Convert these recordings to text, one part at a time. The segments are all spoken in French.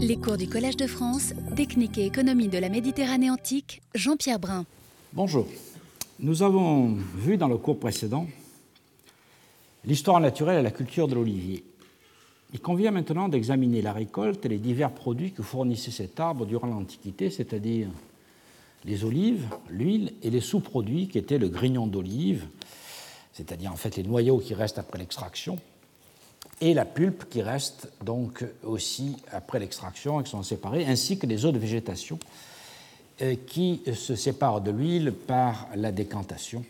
Les cours du Collège de France, Technique et économie de la Méditerranée antique, Jean-Pierre Brun. Bonjour. Nous avons vu dans le cours précédent l'histoire naturelle et la culture de l'olivier. Il convient maintenant d'examiner la récolte et les divers produits que fournissait cet arbre durant l'Antiquité, c'est-à-dire les olives, l'huile et les sous-produits qui étaient le grignon d'olive, c'est-à-dire en fait les noyaux qui restent après l'extraction, et la pulpe qui reste donc aussi après l'extraction et qui sont séparées, ainsi que les eaux de végétation euh, qui se séparent de l'huile par la décantation.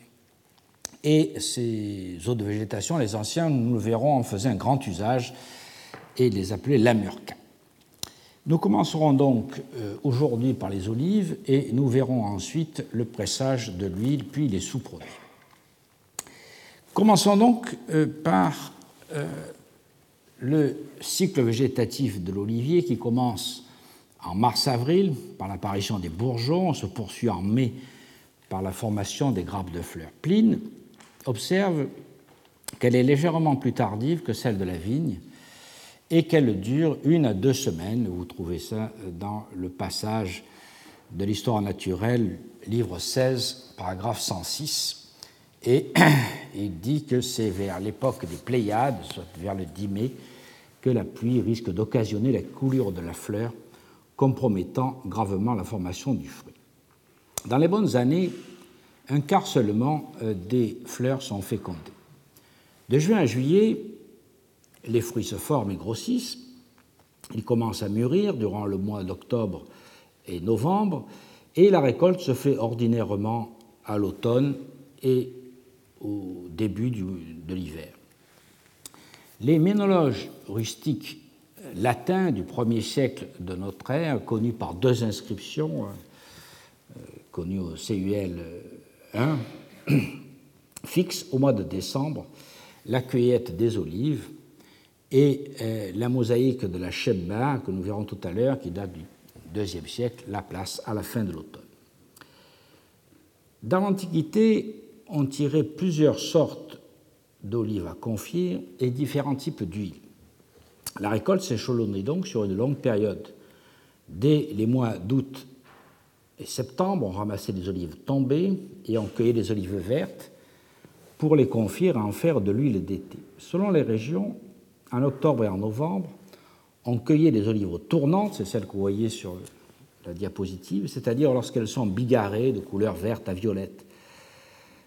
Et ces eaux de végétation, les anciens, nous le verrons, en faisaient un grand usage et les appelaient lamurca. Nous commencerons donc euh, aujourd'hui par les olives et nous verrons ensuite le pressage de l'huile, puis les sous-produits. Commençons donc euh, par le cycle végétatif de l'olivier qui commence en mars-avril par l'apparition des bourgeons, se poursuit en mai par la formation des grappes de fleurs. Pline observe qu'elle est légèrement plus tardive que celle de la vigne et qu'elle dure une à deux semaines. Vous trouvez ça dans le passage de l'histoire naturelle, livre 16, paragraphe 106. Et il dit que c'est vers l'époque des Pléiades, soit vers le 10 mai, la pluie risque d'occasionner la coulure de la fleur, compromettant gravement la formation du fruit. Dans les bonnes années, un quart seulement euh, des fleurs sont fécondées. De juin à juillet, les fruits se forment et grossissent. Ils commencent à mûrir durant le mois d'octobre et novembre, et la récolte se fait ordinairement à l'automne et au début de l'hiver. Les ménologes rustiques latins du 1er siècle de notre ère, connus par deux inscriptions, euh, connues au CUL 1, fixent au mois de décembre la cueillette des olives et euh, la mosaïque de la Shebba, que nous verrons tout à l'heure, qui date du IIe siècle, la place à la fin de l'automne. Dans l'Antiquité, on tirait plusieurs sortes d'olives à confire et différents types d'huile. La récolte s'échelonnait donc sur une longue période. Dès les mois d'août et septembre, on ramassait des olives tombées et on cueillait des olives vertes pour les confire et en faire de l'huile d'été. Selon les régions, en octobre et en novembre, on cueillait des olives tournantes, c'est celles que vous voyez sur la diapositive, c'est-à-dire lorsqu'elles sont bigarrées de couleur verte à violette.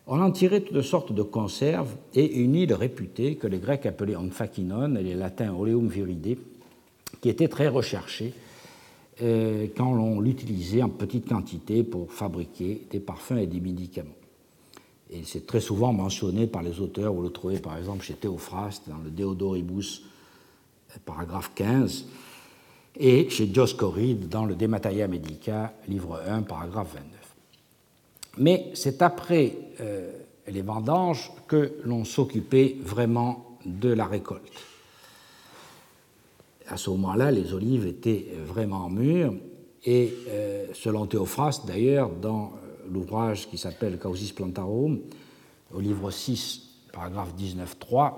On en tirait toutes sortes de conserves et une île réputée que les Grecs appelaient amphakinon et les Latins oleum viride, qui était très recherchée euh, quand on l'utilisait en petite quantité pour fabriquer des parfums et des médicaments. Et c'est très souvent mentionné par les auteurs, vous le trouvez par exemple chez Théophraste dans le Deodoribus, paragraphe 15, et chez Dioscoride dans le De Materia Medica, livre 1, paragraphe 29. Mais c'est après euh, les vendanges que l'on s'occupait vraiment de la récolte. À ce moment-là, les olives étaient vraiment mûres, et euh, selon Théophraste, d'ailleurs, dans euh, l'ouvrage qui s'appelle Causis Plantarum, au livre 6, paragraphe 19.3,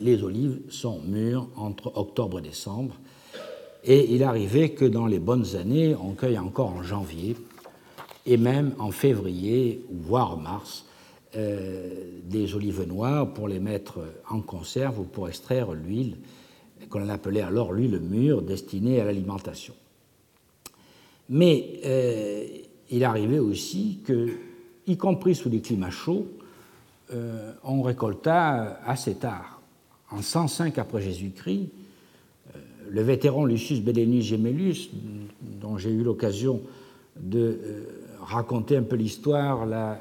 les olives sont mûres entre octobre et décembre, et il arrivait que dans les bonnes années, on cueille encore en janvier, et même en février, voire mars, euh, des olives noires pour les mettre en conserve ou pour extraire l'huile, qu'on appelait alors l'huile mûre, destinée à l'alimentation. Mais euh, il arrivait aussi que, y compris sous les climats chauds, euh, on récolta assez tard. En 105 après Jésus-Christ, le vétéran Lucius Bellenus Gemellus, dont j'ai eu l'occasion de raconter un peu l'histoire euh,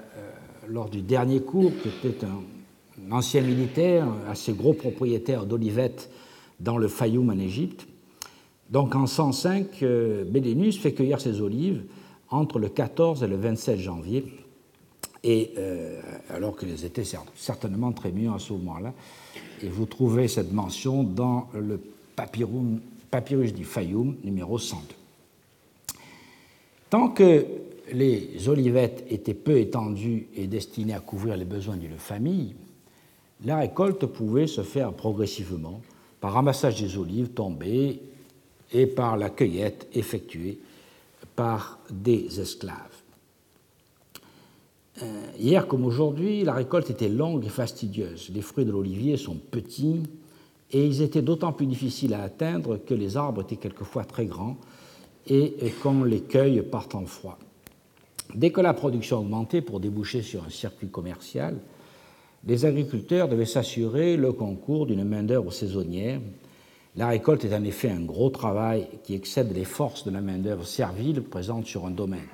lors du dernier cours, qui était un, ancien militaire, assez gros propriétaire d'olivettes dans le Fayoum en Égypte. Donc en 105, euh, Bédénus fait cueillir ses olives entre le 14 et le 27 janvier, et euh, alors qu'elles étaient certainement très mieux à ce moment-là. Et vous trouvez cette mention dans le papyrus du Fayoum, numéro 102. Tant que les olivettes étaient peu étendues et destinées à couvrir les besoins d'une famille, la récolte pouvait se faire progressivement par ramassage des olives tombées et par la cueillette effectuée par des esclaves. Euh, hier comme aujourd'hui, la récolte était longue et fastidieuse. Les fruits de l'olivier sont petits et ils étaient d'autant plus difficiles à atteindre que les arbres étaient quelquefois très grands et qu'on les cueille par temps froid. Dès que la production augmentait pour déboucher sur un circuit commercial, les agriculteurs devaient s'assurer le concours d'une main-d'œuvre saisonnière. La récolte est en effet un gros travail qui excède les forces de la main-d'œuvre servile présente sur un domaine.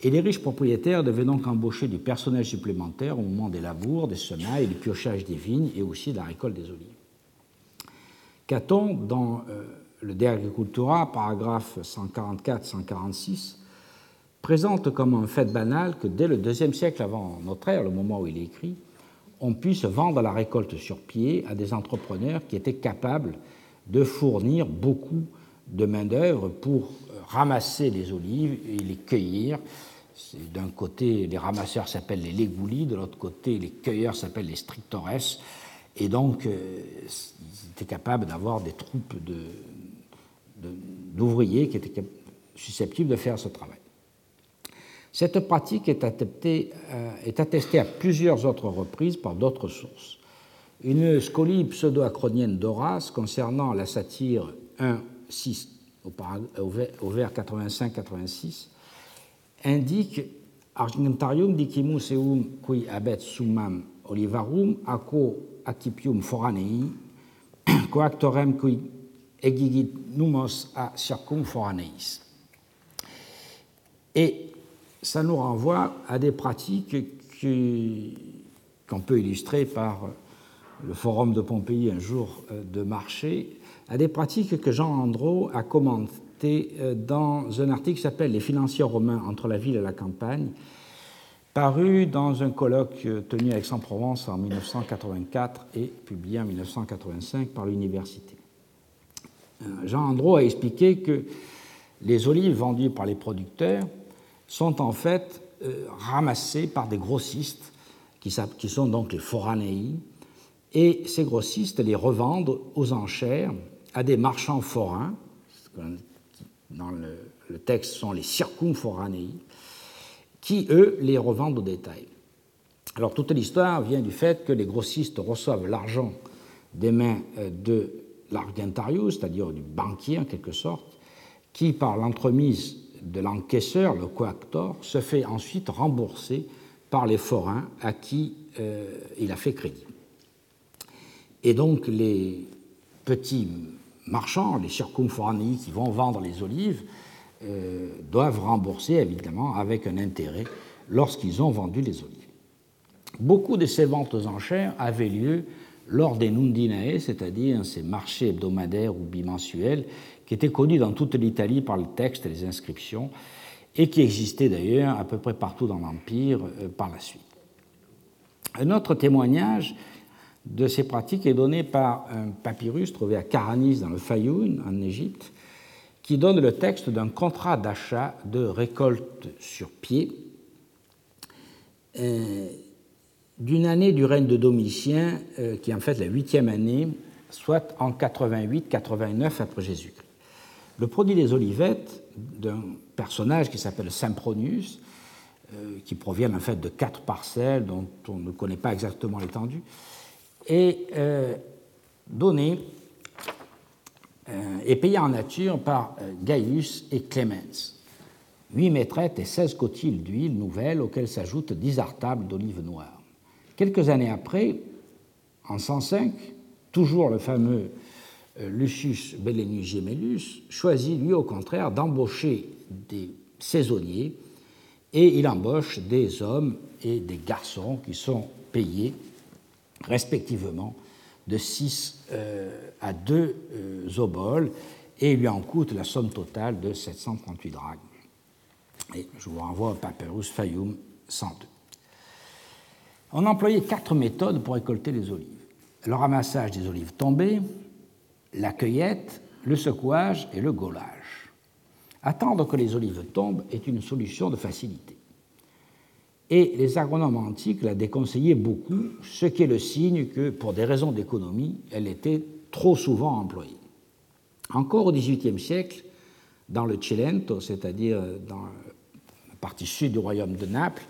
Et les riches propriétaires devaient donc embaucher du personnel supplémentaire au moment des labours, des semailles, du piochage des vignes et aussi de la récolte des olives. Caton, dans euh, le De Agricultura, paragraphe 144-146, présente comme un fait banal que dès le deuxième siècle avant notre ère, le moment où il est écrit, on puisse vendre la récolte sur pied à des entrepreneurs qui étaient capables de fournir beaucoup de main-d'œuvre pour ramasser les olives et les cueillir. D'un côté, les ramasseurs s'appellent les légoulis, de l'autre côté, les cueilleurs s'appellent les strictores. Et donc, euh, ils étaient capables d'avoir des troupes d'ouvriers qui étaient susceptibles de faire ce travail. Cette pratique est attestée, euh, est attestée à plusieurs autres reprises par d'autres sources. Une scolie pseudo-acronienne d'Horace concernant la satire 1.6 au vers 85-86 indique Argentarium dicimus eum qui abet summam olivarum aco accipium foranei coactorem qui egigit numos a circum foraneis. Et ça nous renvoie à des pratiques qu'on peut illustrer par le forum de Pompéi un jour euh, de marché, à des pratiques que Jean Andro a commentées euh, dans un article qui s'appelle Les financiers romains entre la ville et la campagne, paru dans un colloque euh, tenu à Aix-en-Provence en 1984 et publié en 1985 par l'université. Jean Andro a expliqué que les olives vendues par les producteurs sont en fait euh, ramassés par des grossistes, qui, sont donc les foranei, et ces grossistes les revendent aux enchères à des marchands forains, dans le, le texte sont les circumforanei, qui, eux, les revendent au détail. Alors toute l'histoire vient du fait que les grossistes reçoivent l'argent des mains euh, de l'argentarius, c'est-à-dire du banquier en quelque sorte, qui, par l'entremise de l'encaisseur, le coactor, se fait ensuite rembourser par les forains à qui euh, il a fait crédit. Et donc les petits marchands, les circumforanei qui vont vendre les olives, euh, doivent rembourser évidemment avec un intérêt lorsqu'ils ont vendu les olives. Beaucoup de ces ventes aux enchères avaient lieu lors des Nundinae, c'est-à-dire ces marchés hebdomadaires ou bimensuels qui était connu dans toute l'Italie par le texte et les inscriptions, et qui existait d'ailleurs à peu près partout dans l'Empire euh, par la suite. Un autre témoignage de ces pratiques est donné par un papyrus trouvé à Karanis dans le Fayoum, en Égypte, qui donne le texte d'un contrat d'achat de récolte sur pied euh, d'une année du règne de Domitien, euh, qui est en fait la huitième année, soit en 88-89 après Jésus-Christ. Le produit des olivettes d'un personnage qui s'appelle Sempronius, euh, qui provient en fait de quatre parcelles dont on ne connaît pas exactement l'étendue, est euh, donné euh, et payé en nature par Gaius et Clemens. Huit maîtrettes et 16 cotilles d'huile nouvelle auxquelles s'ajoutent 10 artables d'olives noires. Quelques années après, en 105, toujours le fameux Lucius Bellenus Gemellus choisit, lui, au contraire, d'embaucher des saisonniers et il embauche des hommes et des garçons qui sont payés respectivement de 6 euh, à 2 euh, oboles et lui en coûte la somme totale de 738 drachmes. Et je vous renvoie au Papyrus Fayum 102. On employait quatre méthodes pour récolter les olives. Le ramassage des olives tombées, la cueillette, le secouage et le gaulage. Attendre que les olives tombent est une solution de facilité. Et les agronomes antiques la déconseillaient beaucoup, ce qui est le signe que, pour des raisons d'économie, elle était trop souvent employée. Encore au XVIIIe siècle, dans le Cilento, c'est-à-dire dans la partie sud du royaume de Naples,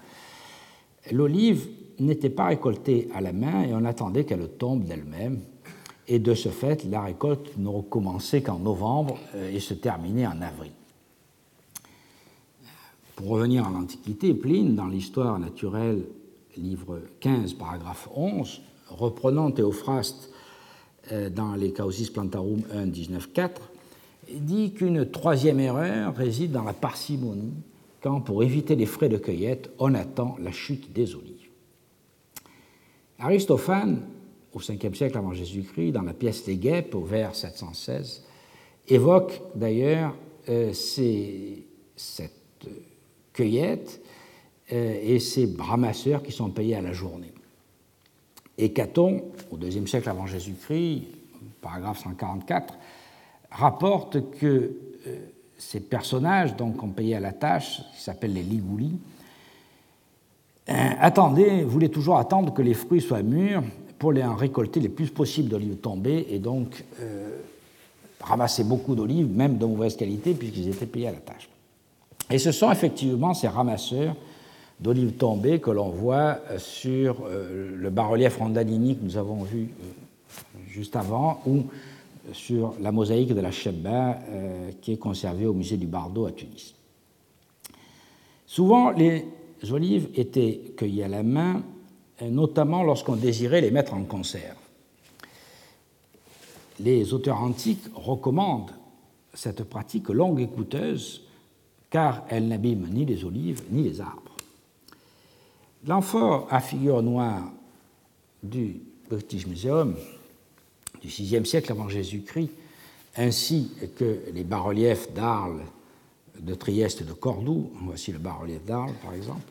l'olive n'était pas récoltée à la main et on attendait qu'elle tombe d'elle-même. Et de ce fait, la récolte ne recommençait qu'en novembre euh, et se terminait en avril. Pour revenir à l'Antiquité, Pline, dans l'Histoire naturelle, livre 15, paragraphe 11, reprenant Théophraste euh, dans les Causis Plantarum 1, 19, 4, dit qu'une troisième erreur réside dans la parcimonie, quand, pour éviter les frais de cueillette, on attend la chute des olives. Aristophane, au 5e siècle avant Jésus-Christ, dans la pièce Les Guêpes, au vers 716, évoque d'ailleurs euh, cette cueillette euh, et ces ramasseurs qui sont payés à la journée. Et Caton, au IIe siècle avant Jésus-Christ, paragraphe 144, rapporte que euh, ces personnages, donc ont payé à la tâche, qui s'appellent les ligoulis, euh, attendaient, voulaient toujours attendre que les fruits soient mûrs pour les en récolter le plus possible d'olives tombées et donc ramasser beaucoup d'olives, même de mauvaise qualité, puisqu'ils étaient payés à la tâche. Et ce sont effectivement ces ramasseurs d'olives tombées que l'on voit sur euh, le bas-relief rondalini que nous avons vu euh, juste avant, ou sur la mosaïque de la Chebba euh, qui est conservée au musée du Bardo à Tunis. Souvent, les olives étaient cueillies à la main, notamment lorsqu'on désirait les mettre en conserve. Les auteurs antiques recommandent cette pratique longue et coûteuse car elle n'abîme ni les olives ni les arbres. L'amphore à figure noire du British Museum du VIe siècle avant Jésus-Christ, ainsi que les bas-reliefs d'Arles, de Trieste et de Cordoue, voici le bas-relief d'Arles par exemple,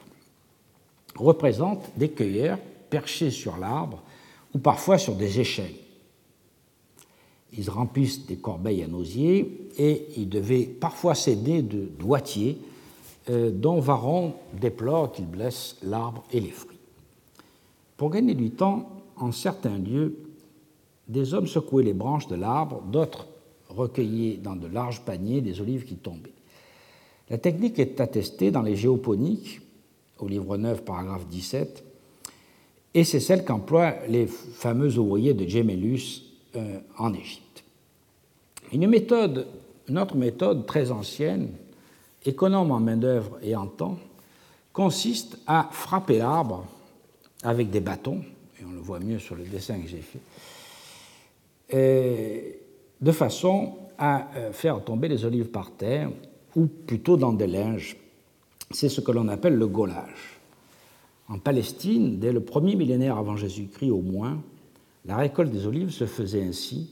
représentent des cueilleurs perchés sur l'arbre ou parfois sur des échelles. Ils remplissent des corbeilles à nosier et ils devaient parfois céder de doigtiers euh, dont Varron déplore qu'il blesse l'arbre et les fruits. Pour gagner du temps, en certains lieux, des hommes secouaient les branches de l'arbre, d'autres recueillaient dans de larges paniers des olives qui tombaient. La technique est attestée dans les géoponiques, au livre 9, paragraphe 17, et c'est celle qu'emploient les fameux ouvriers de Gemellus euh, en Égypte. Une méthode, une autre méthode très ancienne, économe en main-d'œuvre et en temps, consiste à frapper l'arbre avec des bâtons, et on le voit mieux sur le dessin que j'ai fait, de façon à euh, faire tomber les olives par terre, ou plutôt dans des linges. C'est ce que l'on appelle le gaulage. En Palestine, dès le premier millénaire avant Jésus-Christ au moins, la récolte des olives se faisait ainsi,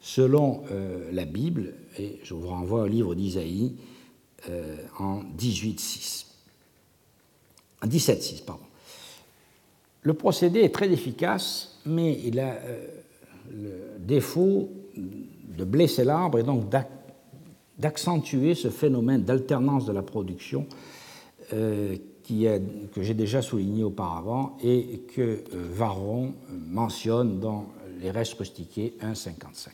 selon euh, la Bible, et je vous renvoie au livre d'Isaïe euh, en 18.6. En 17.6, pardon. Le procédé est très efficace, mais il a euh, le défaut de blesser l'arbre et donc d'accentuer ce phénomène d'alternance de la production que j'ai déjà souligné auparavant et que euh, Varron mentionne dans les restes rustiqués 1.55.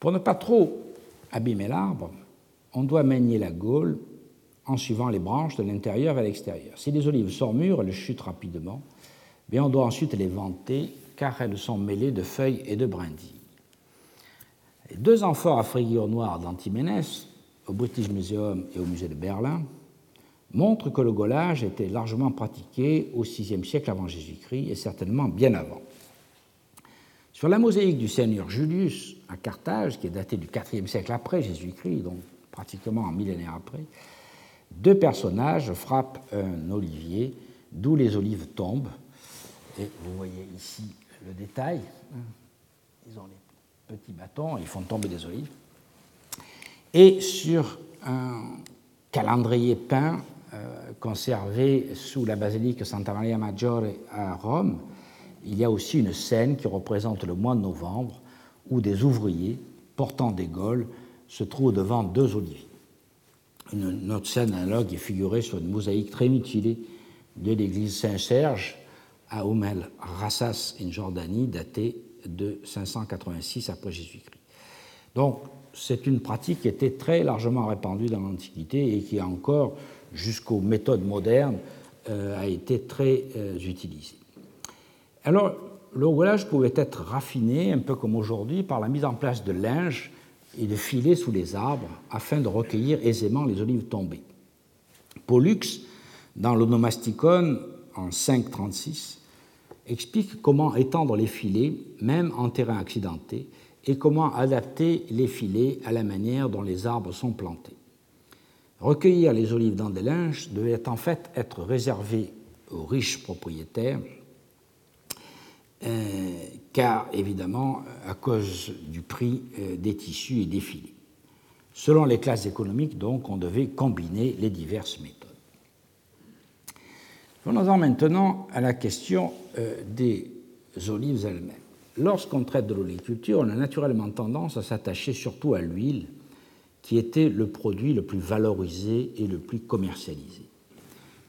Pour ne pas trop abîmer l'arbre, on doit manier la gaule en suivant les branches de l'intérieur vers l'extérieur. Si les olives sont mûres, elles chutent rapidement, mais on doit ensuite les vanter car elles sont mêlées de feuilles et de brindilles. Les deux amphores à frigure noire d'Antiménès au British Museum et au musée de Berlin montrent que le gaulage était largement pratiqué au VIe siècle avant Jésus-Christ et certainement bien avant. Sur la mosaïque du seigneur Julius à Carthage, qui est datée du IVe siècle après Jésus-Christ, donc pratiquement un millénaire après, deux personnages frappent un olivier, d'où les olives tombent. Et vous voyez ici le détail. Ils ont les petits bâtons, ils font tomber des olives. Et sur un calendrier peint euh, conservé sous la basilique Santa Maria Maggiore à Rome, il y a aussi une scène qui représente le mois de novembre où des ouvriers portant des gaules se trouvent devant deux oliviers. Une autre scène analogue est figurée sur une mosaïque très mutilée de l'église Saint-Serge à Oumel Rassas, en Jordanie, datée de 586 après Jésus-Christ. Donc, c'est une pratique qui était très largement répandue dans l'Antiquité et qui encore, jusqu'aux méthodes modernes, euh, a été très euh, utilisée. Alors, le roulage pouvait être raffiné, un peu comme aujourd'hui, par la mise en place de linge et de filets sous les arbres afin de recueillir aisément les olives tombées. Pollux, dans l'Onomasticon en 536, explique comment étendre les filets, même en terrain accidenté, et comment adapter les filets à la manière dont les arbres sont plantés. Recueillir les olives dans des linges devait en fait être réservé aux riches propriétaires, euh, car évidemment à cause du prix euh, des tissus et des filets. Selon les classes économiques, donc, on devait combiner les diverses méthodes. Venons-en maintenant à la question euh, des olives elles-mêmes. Lorsqu'on traite de l'oliculture, on a naturellement tendance à s'attacher surtout à l'huile, qui était le produit le plus valorisé et le plus commercialisé.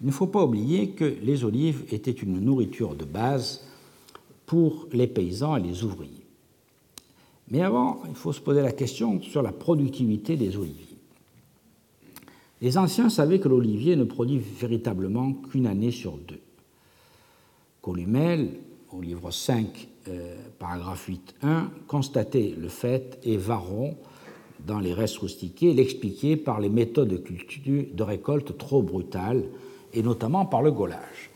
Il ne faut pas oublier que les olives étaient une nourriture de base pour les paysans et les ouvriers. Mais avant, il faut se poser la question sur la productivité des oliviers. Les anciens savaient que l'olivier ne produit véritablement qu'une année sur deux. Columel, au livre 5, euh, paragraphe 8.1, constatait le fait et Varron, dans les restes rustiqués, l'expliquait par les méthodes de, culture, de récolte trop brutales, et notamment par le gaulage.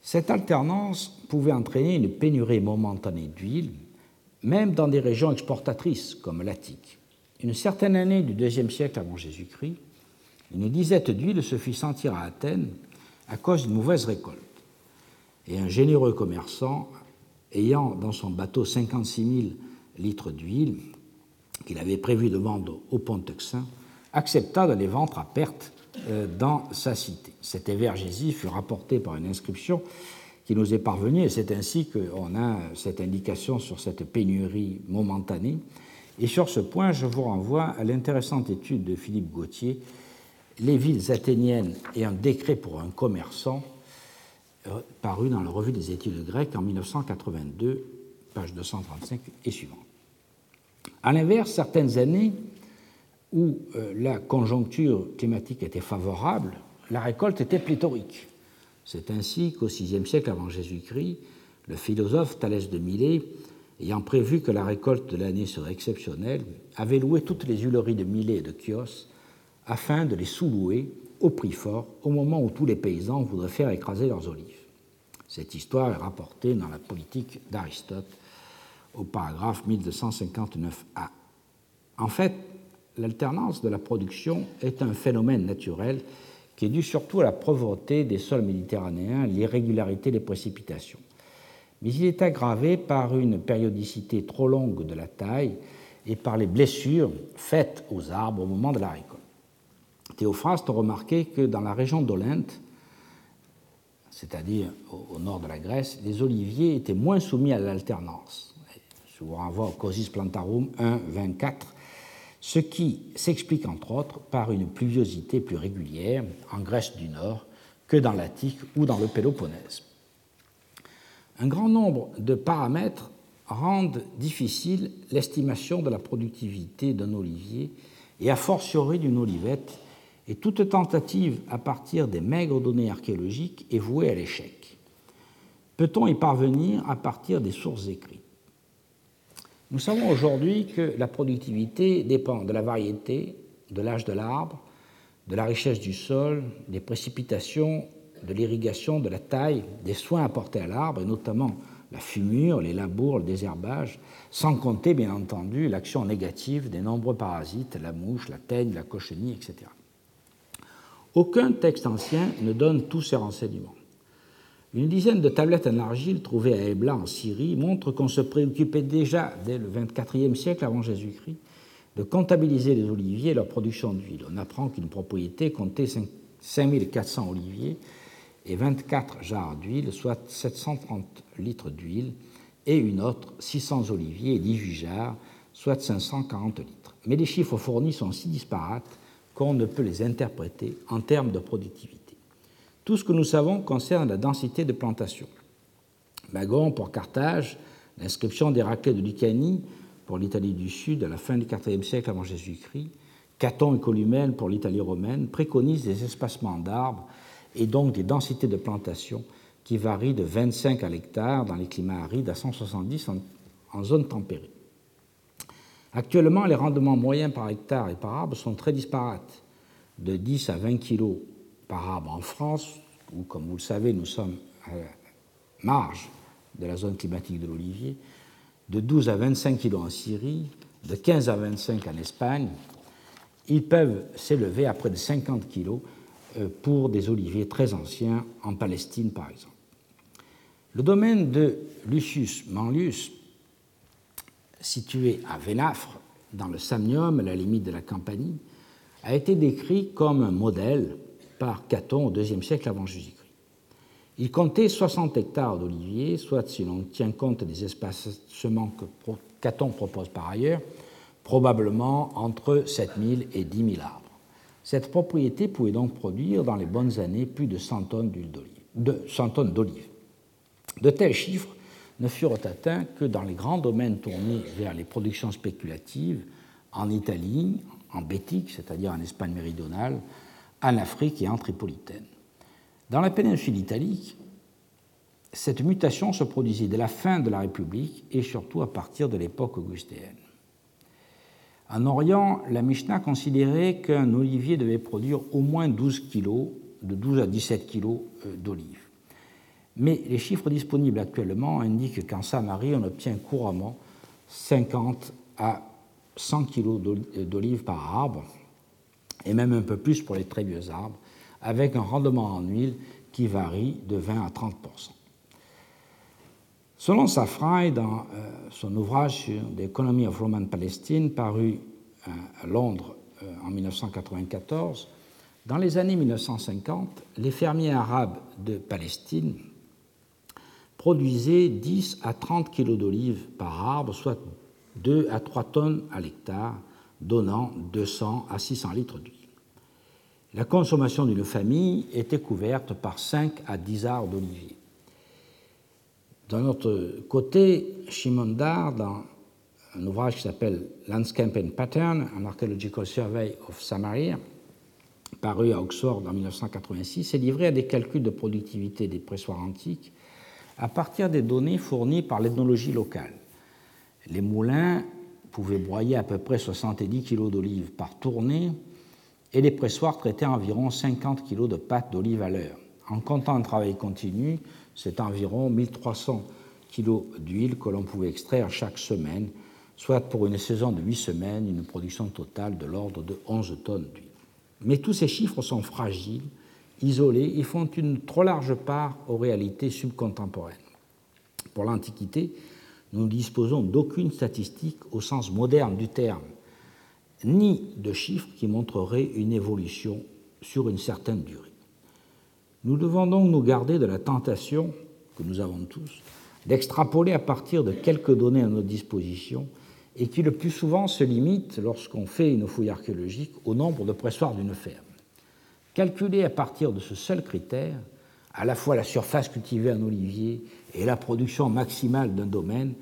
Cette alternance pouvait entraîner une pénurie momentanée d'huile, même dans des régions exportatrices comme l'Attique. Une certaine année du deuxième siècle avant Jésus-Christ, une disette d'huile se fit sentir à Athènes à cause d'une mauvaise récolte. Et un généreux commerçant, ayant dans son bateau 56 000 litres d'huile qu'il avait prévu de vendre au Pontexin, accepta de les vendre à perte euh, dans sa cité. Cette évergésie fut rapportée par une inscription qui nous est parvenue, et c'est ainsi qu'on a cette indication sur cette pénurie momentanée. Et sur ce point, je vous renvoie à l'intéressante étude de Philippe Gauthier les villes athéniennes et un décret pour un commerçant, paru dans la revue des études grecques en 1982, page 235 et suivant. À l'inverse, certaines années où euh, la conjoncture climatique était favorable, la récolte était pléthorique. C'est ainsi qu'au VIe siècle avant Jésus-Christ, le philosophe Thalès de Milet, ayant prévu que la récolte de l'année serait exceptionnelle, avait loué toutes les huileries de Milet et de Chios afin de les sous-louer au prix fort au moment où tous les paysans voudraient faire écraser leurs olives. Cette histoire est rapportée dans la politique d'Aristote au paragraphe 1259a. En fait, l'alternance de la production est un phénomène naturel qui est dû surtout à la pauvreté des sols méditerranéens, l'irrégularité des précipitations. Mais il est aggravé par une périodicité trop longue de la taille et par les blessures faites aux arbres au moment de la récolte. Théophraste remarqué que dans la région d'Olynte, c'est-à-dire au, nord de la Grèce, les oliviers étaient moins soumis à l'alternance. Je vous renvoie au Cosis Plantarum 1, 24, ce qui s'explique entre autres par une pluviosité plus régulière en Grèce du Nord que dans l'Attique ou dans le Péloponnèse. Un grand nombre de paramètres rendent difficile l'estimation de la productivité d'un olivier et a fortiori d'une olivette et toute tentative à partir des maigres données archéologiques est vouée à l'échec. Peut-on y parvenir à partir des sources écrites? Nous savons aujourd'hui que la productivité dépend de la variété, de l'âge de l'arbre, de la richesse du sol, des précipitations, de l'irrigation, de la taille, des soins apportés à l'arbre, et notamment la fumure, les labours, le désherbage, sans compter bien entendu l'action négative des nombreux parasites, la mouche, la teigne, la cochenille, etc. Aucun texte ancien ne donne tous ces renseignements. Une dizaine de tablettes en argile trouvées à Ebla en Syrie montrent qu'on se préoccupait déjà dès le XXIVe siècle avant Jésus-Christ de comptabiliser les oliviers et leur production d'huile. On apprend qu'une propriété comptait 5400 oliviers et 24 jarres d'huile, soit 730 litres d'huile, et une autre 600 oliviers et 18 jarres, soit 540 litres. Mais les chiffres fournis sont si disparates qu'on ne peut les interpréter en termes de productivité. Tout ce que nous savons concerne la densité de plantation. Magon, pour Carthage, L'inscription d'Héraclès de Lucanie pour l'Italie du Sud à la fin du IVe siècle avant Jésus-Christ, Caton et Columelle pour l'Italie romaine préconisent des espacements d'arbres et donc des densités de plantation qui varient de 25 à l'hectare dans les climats arides à 170 en, en zone tempérée. Actuellement, les rendements moyens par hectare et par arbre sont très disparates, de 10 à 20 kg par arbre en France, où, comme vous le savez, nous sommes à la marge de la zone climatique de l'olivier, de 12 à 25 kg en Syrie, de 15 à 25 en Espagne. Ils peuvent s'élever à près de 50 kg euh, pour des oliviers très anciens en Palestine, par exemple. Le domaine de Lucius Manlius, situé à Vénafre, dans le Samnium, à la limite de la Campanie, a été décrit comme un modèle par Caton au IIe siècle avant Jésus-Christ. Il comptait 60 hectares d'oliviers, soit, si l'on tient compte des espacements que Caton propose par ailleurs, probablement entre 7000 et 10 000 arbres. Cette propriété pouvait donc produire dans les bonnes années plus de 100 tonnes d'olives. De tels chiffres ne furent atteints que dans les grands domaines tournés vers les productions spéculatives, en Italie, en Bétique, c'est-à-dire en Espagne méridionale, en Afrique et en Tripolitaine. Dans la péninsule italique, cette mutation se produisit dès la fin de la République et surtout à partir de l'époque augustéenne. En Orient, la Mishnah considérait qu'un olivier devait produire au moins 12 kg, de 12 à 17 kg euh, d'olives. Mais les chiffres disponibles actuellement indiquent qu'en Samarie, on obtient couramment 50 à 100 kg d'olives par arbre, et même un peu plus pour les très vieux arbres, avec un rendement en huile qui varie de 20 à 30% Selon Safrai, dans euh, son ouvrage sur The Economy of Roman Palestine, paru euh, à Londres euh, en 1994, dans les années 1950, les fermiers arabes de Palestine produisaient 10 à 30 kg d'olives par arbre, soit 2 à 3 tonnes à l'hectare, donnant 200 à 600 litres d'huile. La consommation d'une famille était couverte par 5 à 10 arbres d'olivier. D'un autre côté, Shimondar, dans un ouvrage qui s'appelle Landscape and Pattern, an Archaeological Survey of Samaria, paru à Oxford en 1986, s'est livré à des calculs de productivité des pressoirs antiques à partir des données fournies par l'ethnologie locale. Les moulins pouvaient broyer à peu près 70 kg d'olives par tournée et les pressoirs traitaient environ 50 kg de pâte d'olive à l'heure. En comptant un travail continu, c'est environ 1300 kg d'huile que l'on pouvait extraire chaque semaine, soit pour une saison de 8 semaines, une production totale de l'ordre de 11 tonnes d'huile. Mais tous ces chiffres sont fragiles isolés et font une trop large part aux réalités subcontemporaines. Pour l'Antiquité, nous ne disposons d'aucune statistique au sens moderne du terme, ni de chiffres qui montreraient une évolution sur une certaine durée. Nous devons donc nous garder de la tentation, que nous avons tous, d'extrapoler à partir de quelques données à notre disposition et qui le plus souvent se limitent, lorsqu'on fait une fouille archéologique, au nombre de pressoirs d'une ferme. Calculer à partir de ce seul critère, à la fois la surface cultivée en olivier et la production maximale d'un domaine,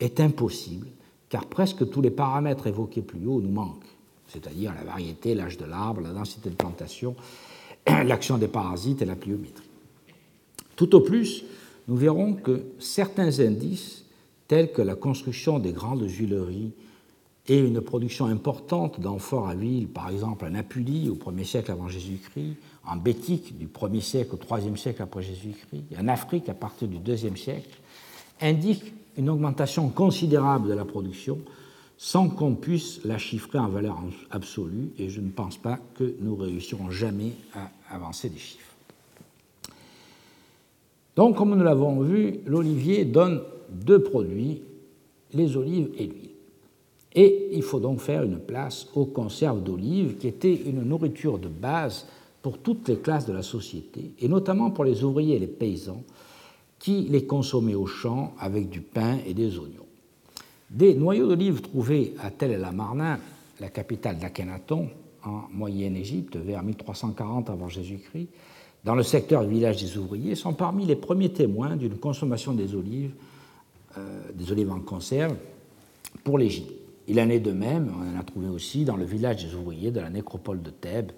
est impossible, car presque tous les paramètres évoqués plus haut nous manquent, c'est-à-dire la variété, l'âge de l'arbre, la densité de plantation, l'action des parasites et la pliométrie. Tout au plus, nous verrons que certains indices, tels que la construction des grandes huileries, et une production importante d'amphores à huile, par exemple en Apulie au 1er siècle avant Jésus-Christ, en Bétique du 1er siècle au 3e siècle après Jésus-Christ, en Afrique à partir du 2e siècle, indiquent une augmentation considérable de la production sans qu'on puisse la chiffrer en valeur absolue, et je ne pense pas que nous réussirons jamais à avancer des chiffres. Donc, comme nous l'avons vu, l'olivier donne deux produits, les olives et l'huile. Et il faut donc faire une place aux conserves d'olives, qui étaient une nourriture de base pour toutes les classes de la société, et notamment pour les ouvriers et les paysans, qui les consommaient au champ avec du pain et des oignons. Des noyaux d'olives trouvés à Tel el-Amarna, la capitale d'Akhenaton, en Moyenne-Égypte, vers 1340 avant Jésus-Christ, dans le secteur du village des ouvriers, sont parmi les premiers témoins d'une consommation des olives des olives en conserve pour l'Égypte. Il en est de même, on en a trouvé aussi dans le village des ouvriers de la nécropole de Thèbes,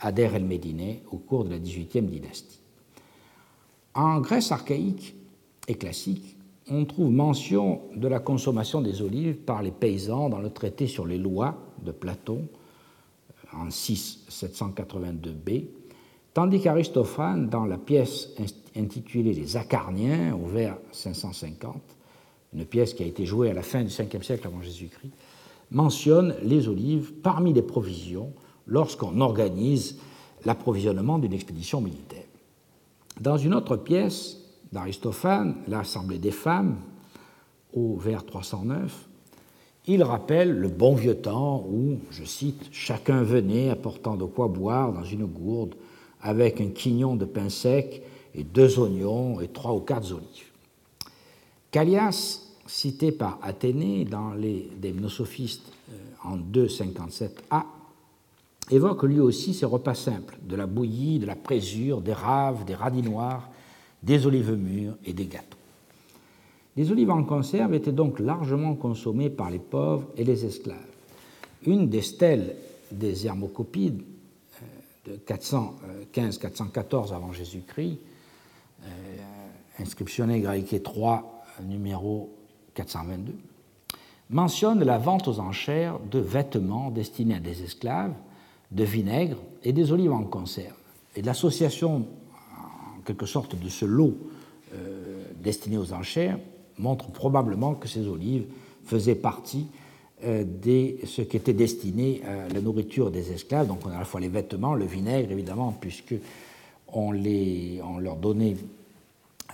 à Der el-Médine, au cours de la XVIIIe dynastie. En Grèce archaïque et classique, on trouve mention de la consommation des olives par les paysans dans le traité sur les lois de Platon en 6 782b, tandis qu'Aristophane, dans la pièce intitulée Les Acarniens, au vers 550, une pièce qui a été jouée à la fin du 5e siècle avant Jésus-Christ, mentionne les olives parmi les provisions lorsqu'on organise l'approvisionnement d'une expédition militaire. Dans une autre pièce d'Aristophane, L'Assemblée des femmes, au vers 309, il rappelle le bon vieux temps où, je cite, chacun venait apportant de quoi boire dans une gourde avec un quignon de pain sec et deux oignons et trois ou quatre olives. Callias, cité par Athénée dans les Démnosophistes euh, en 257a, évoque lui aussi ces repas simples, de la bouillie, de la présure, des raves, des radis noirs, des olives mûres et des gâteaux. Les olives en conserve étaient donc largement consommées par les pauvres et les esclaves. Une des stèles des Hermocopides euh, de 415-414 avant Jésus-Christ, euh, inscriptionnée Graïké 3, numéro 422, mentionne la vente aux enchères de vêtements destinés à des esclaves, de vinaigre et des olives en conserve. Et l'association, en quelque sorte, de ce lot euh, destiné aux enchères montre probablement que ces olives faisaient partie euh, de ce qui était destiné à la nourriture des esclaves. Donc on a à la fois les vêtements, le vinaigre évidemment, puisque on leur donnait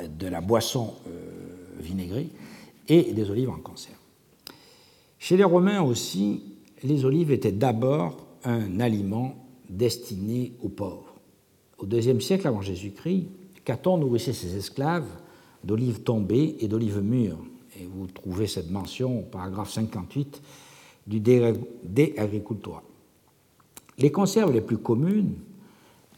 de la boisson euh, vinaigrée et des olives en conserve. Chez les Romains aussi, les olives étaient d'abord un aliment destiné aux pauvres. Au deuxième siècle avant Jésus-Christ, Caton nourrissait ses esclaves d'olives tombées et d'olives mûres. Et vous trouvez cette mention au paragraphe 58 du De Agricultura. Les conserves les plus communes,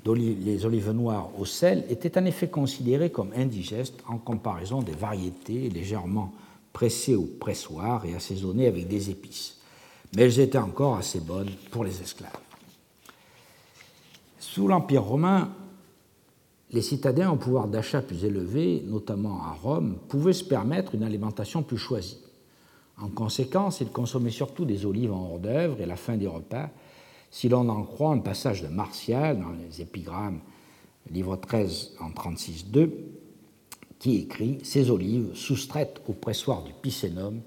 les olives noires au sel, étaient en effet considérées comme indigestes en comparaison des variétés légèrement pressées au pressoir et assaisonnées avec des épices. Mais elles étaient encore assez bonnes pour les esclaves. Sous l'Empire romain, les citadins au pouvoir d'achat plus élevé, notamment à Rome, pouvaient se permettre une alimentation plus choisie. En conséquence, ils consommaient surtout des olives en hors d'œuvre et la fin des repas, si l'on en croit un passage de Martial dans les épigrammes, livre 13 en 36.2, qui écrit Ces olives, soustraites au pressoir du Picénum,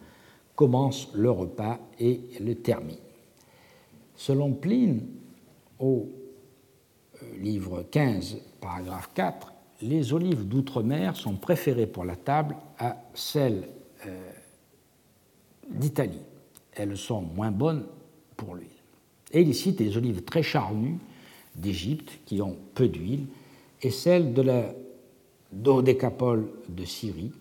commencent le repas et le terminent. Selon Pline, au euh, livre 15, paragraphe 4, les olives d'outre-mer sont préférées pour la table à celles euh, d'Italie. Elles sont moins bonnes pour l'huile. Et il cite les olives très charnues d'Égypte qui ont peu d'huile et celles de la dodécapole de Syrie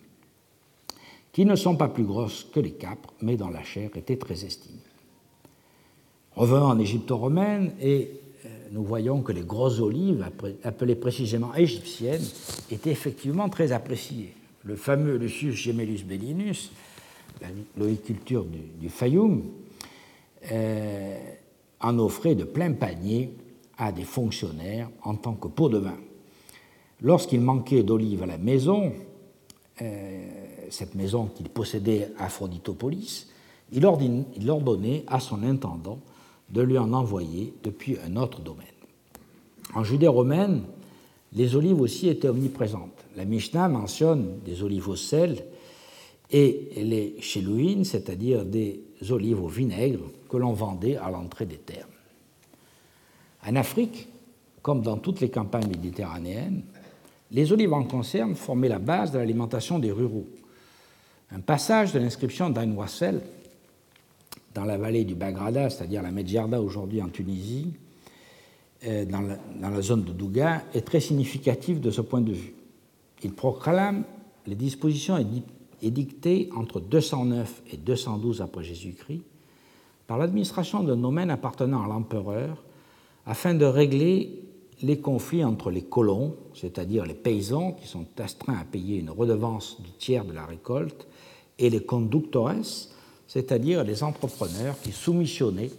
qui ne sont pas plus grosses que les capres mais dont la chair était très estimée. Revenons en Égypte romaine et nous voyons que les grosses olives, appelées précisément égyptiennes, étaient effectivement très appréciées. Le fameux Lucius Gemellus bellinus, l'oliculture du, du Fayoum, euh, en offrait de plein panier à des fonctionnaires en tant que pot de vin. Lorsqu'il manquait d'olives à la maison, euh, cette maison qu'il possédait à Aphroditopolis, il ordonnait à son intendant de lui en envoyer depuis un autre domaine. En Judée romaine, les olives aussi étaient omniprésentes. La Mishnah mentionne des olives au sel et les chelouines, c'est-à-dire des olives au vinaigre que l'on vendait à l'entrée des terres. En Afrique, comme dans toutes les campagnes méditerranéennes, les olives en conserve formaient la base de l'alimentation des ruraux. Un passage de l'inscription d'Ain Wassel dans la vallée du Bagrada, c'est-à-dire la Medjarda aujourd'hui en Tunisie, euh, dans la, dans la, zone de Douga, est très significatif de ce point de vue. Il proclame les dispositions édictées entre 209 et 212 après Jésus-Christ par l'administration d'un domaine appartenant à l'empereur afin de régler les conflits entre les colons, c'est-à-dire les paysans qui sont astreints à payer une redevance du tiers de la récolte, et les conductores, c'est-à-dire les entrepreneurs qui soumissionnaient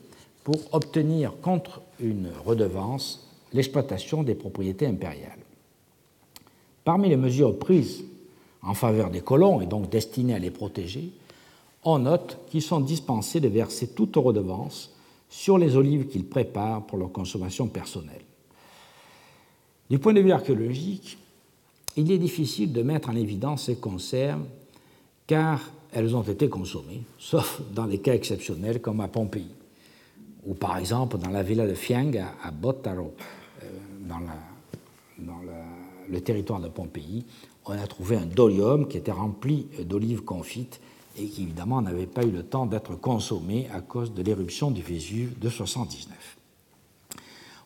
pour obtenir contre une redevance l'exploitation des propriétés impériales. Parmi les mesures prises en faveur des colons et donc destinées à les protéger, on note qu'ils sont dispensés de verser toute redevance sur les olives qu'ils préparent pour leur consommation personnelle. Du point de vue archéologique, il est difficile de mettre en évidence ces conserves car elles ont été consommées, sauf dans des cas exceptionnels comme à Pompéi, ou par exemple dans la villa de Fiang à Bottaro, euh, dans, le territoire de Pompéi, on a trouvé un dolium qui était rempli d'olives confites et qui évidemment n'avait pas eu le temps d'être consommé à cause de l'éruption du Vésuve de 79.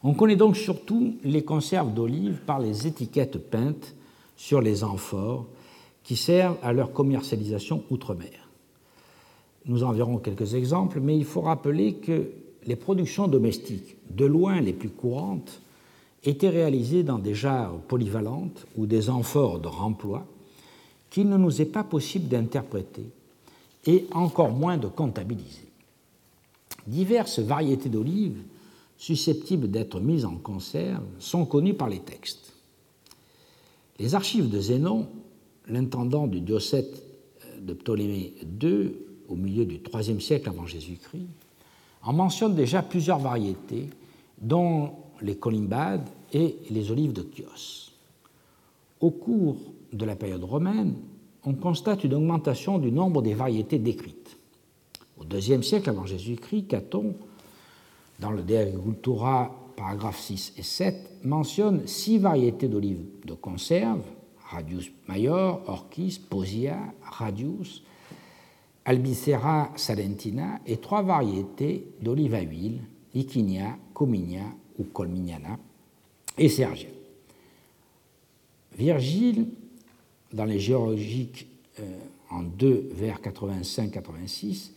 On connaît donc surtout les conserves d'olives par les étiquettes peintes sur les amphores qui servent à leur commercialisation outre-mer. Nous en verrons quelques exemples, mais il faut rappeler que les productions domestiques, de loin les plus courantes, étaient réalisées dans des jarres polyvalentes ou des amphores de remploi qu'il ne nous est pas possible d'interpréter et encore moins de comptabiliser. Diverses variétés d'olives susceptibles d'être mises en conserve sont connues par les textes. Les archives de Zénon, l'intendant du diocète de Ptolémée II au milieu du IIIe siècle avant Jésus-Christ, en mentionnent déjà plusieurs variétés, dont les colimbades et les olives de Chios. Au cours de la période romaine, on constate une augmentation du nombre des variétés décrites. Au IIe siècle avant Jésus-Christ, Caton, dans le De Agricultura, paragraphes 6 et 7, mentionne six variétés d'olives de conserve, Radius major, Orchis, Posia, Radius, Albicera salentina, et trois variétés d'olives à huile, Iquinia, Cominia ou Colminiana, et Sergia. Virgile dans les géologiques euh, en 2 vers 85-86,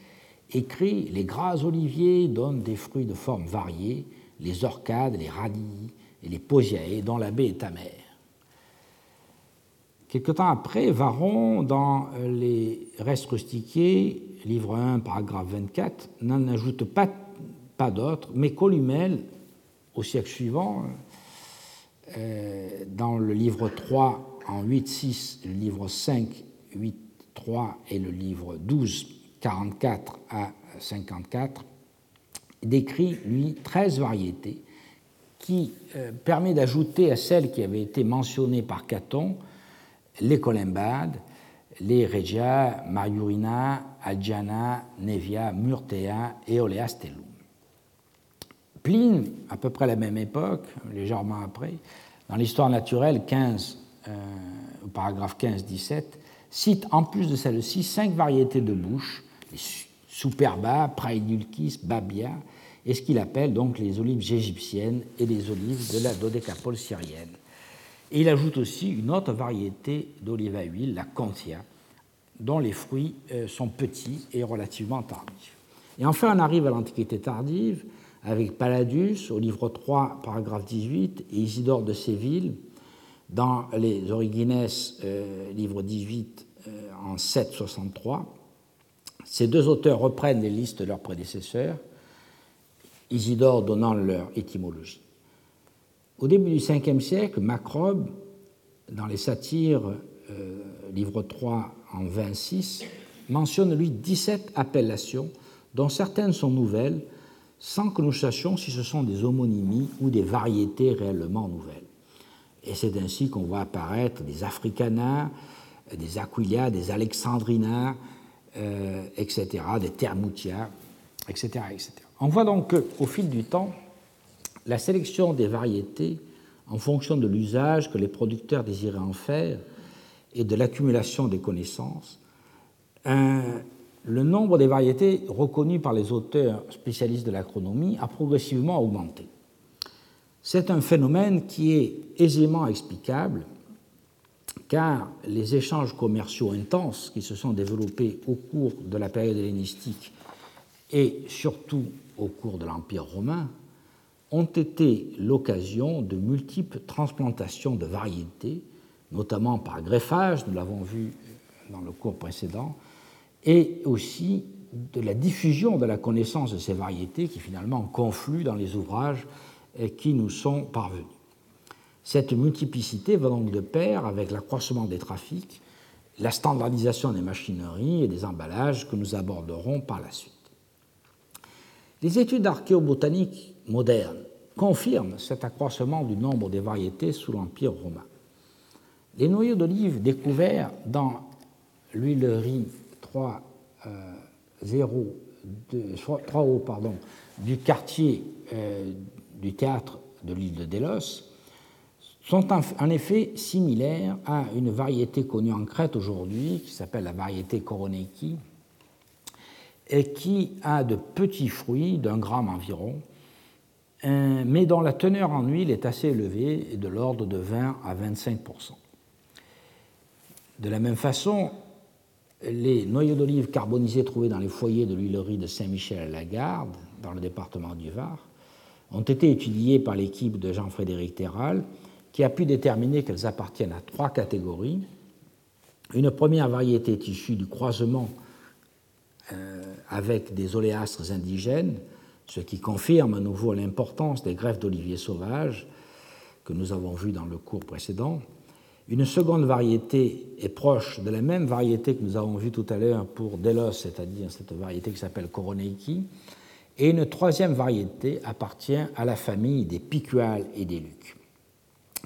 écrit Les gras oliviers donnent des fruits de formes variées, les orcades, les radis et les posiae, dont la baie est amère. Quelque temps après, Varon, dans les restes rustiqués, livre 1, paragraphe 24, n'en ajoute pas, pas d'autres, mais Columel, au siècle suivant, euh, dans le livre 3, en 8.6, le livre 5, 8.3 et le livre 12, 44 à 54, décrit, lui, 13 variétés qui euh, permet d'ajouter à celles qui avaient été mentionnées par Caton les colimbades, les regia, mariurina, algiana, nevia, murtea et oleastellum. Pline, à peu près à la même époque, légèrement après, dans l'histoire naturelle 15 euh, au paragraphe 15-17, cite en plus de celles-ci cinq variétés de bouche, Superba, Praedulcis, Babia, et ce qu'il appelle donc les olives égyptiennes et les olives de la dodécapole syrienne. Et il ajoute aussi une autre variété d'olive à huile, la Contia, dont les fruits euh, sont petits et relativement tardifs. Et enfin, on arrive à l'Antiquité tardive avec Palladius au livre 3, paragraphe 18, et Isidore de Séville dans les Origines, euh, livre 18, euh, en 763, ces deux auteurs reprennent les listes de leurs prédécesseurs, Isidore donnant leur étymologie. Au début du 5e siècle, Macrobe, dans les satires, euh, livre 3 en 26, mentionne lui 17 appellations, dont certaines sont nouvelles, sans que nous sachions si ce sont des homonymies ou des variétés réellement nouvelles. Et c'est ainsi qu'on voit apparaître des Africanas, des Aquilia, des Alexandrinas, euh, etc., des Thermutia, etc., etc. On voit donc qu'au fil du temps, la sélection des variétés, en fonction de l'usage que les producteurs désiraient en faire et de l'accumulation des connaissances, le nombre des variétés reconnues par les auteurs spécialistes de l'agronomie a progressivement augmenté. C'est un phénomène qui est aisément explicable car les échanges commerciaux intenses qui se sont développés au cours de la période hellénistique et surtout au cours de l'Empire romain ont été l'occasion de multiples transplantations de variétés, notamment par greffage, nous l'avons vu dans le cours précédent, et aussi de la diffusion de la connaissance de ces variétés qui finalement confluent dans les ouvrages qui nous sont parvenus. Cette multiplicité va donc de pair avec l'accroissement des trafics, la standardisation des machineries et des emballages que nous aborderons par la suite. Les études archéobotaniques modernes confirment cet accroissement du nombre des variétés sous l'Empire romain. Les noyaux d'olive découverts dans l'huilerie 3, euh, pardon, du quartier euh, du théâtre de l'île de Délos sont en effet similaires à une variété connue en Crète aujourd'hui, qui s'appelle la variété Koroneiki, et qui a de petits fruits d'un gramme environ, euh, mais dont la teneur en huile est assez élevée, de l'ordre de 20 à 25% De la même façon, les noyaux d'olive carbonisés trouvés dans les foyers de l'huilerie de Saint-Michel à la Garde, dans le département du Var, ont été étudiés par l'équipe de Jean-Frédéric Terral, qui a pu déterminer qu'elles appartiennent à trois catégories. Une première variété est issue du croisement euh, avec des oléastres indigènes, ce qui confirme à nouveau l'importance des greffes d'oliviers sauvages que nous avons vues dans le cours précédent. Une seconde variété est proche de la même variété que nous avons vue tout à l'heure pour Delos, c'est-à-dire cette variété qui s'appelle Coroneiki. Et une troisième variété appartient à la famille des picuales et des lucs.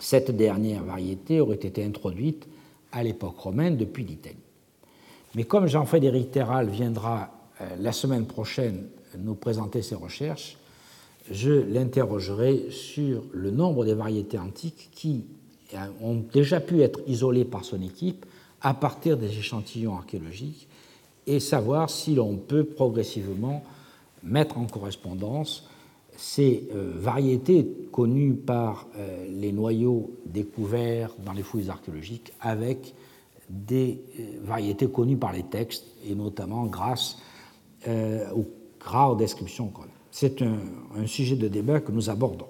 Cette dernière variété aurait été introduite à l'époque romaine depuis l'Italie. Mais comme Jean-Frédéric Terral viendra euh, la semaine prochaine nous présenter ses recherches, je l'interrogerai sur le nombre des variétés antiques qui ont déjà pu être isolés par son équipe à partir des échantillons archéologiques et savoir si l'on peut progressivement mettre en correspondance ces euh, variétés connues par euh, les noyaux découverts dans les fouilles archéologiques avec des euh, variétés connues par les textes et notamment grâce aux rares descriptions. C'est un sujet de débat que nous abordons.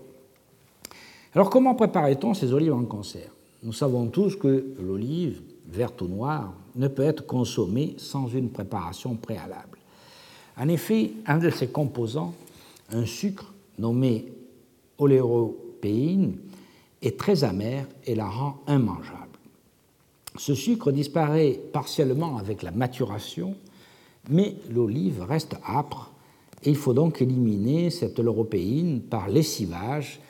Alors comment préparait-on ces olives en conserve Nous savons tous que l'olive, verte ou noire, ne peut être consommée sans une préparation préalable. En effet, un de ses composants, un sucre nommé oléropéine, est très amer et la rend immangeable. Ce sucre disparaît partiellement avec la maturation, mais l'olive reste âpre et il faut donc éliminer cette oléropéine par lessivage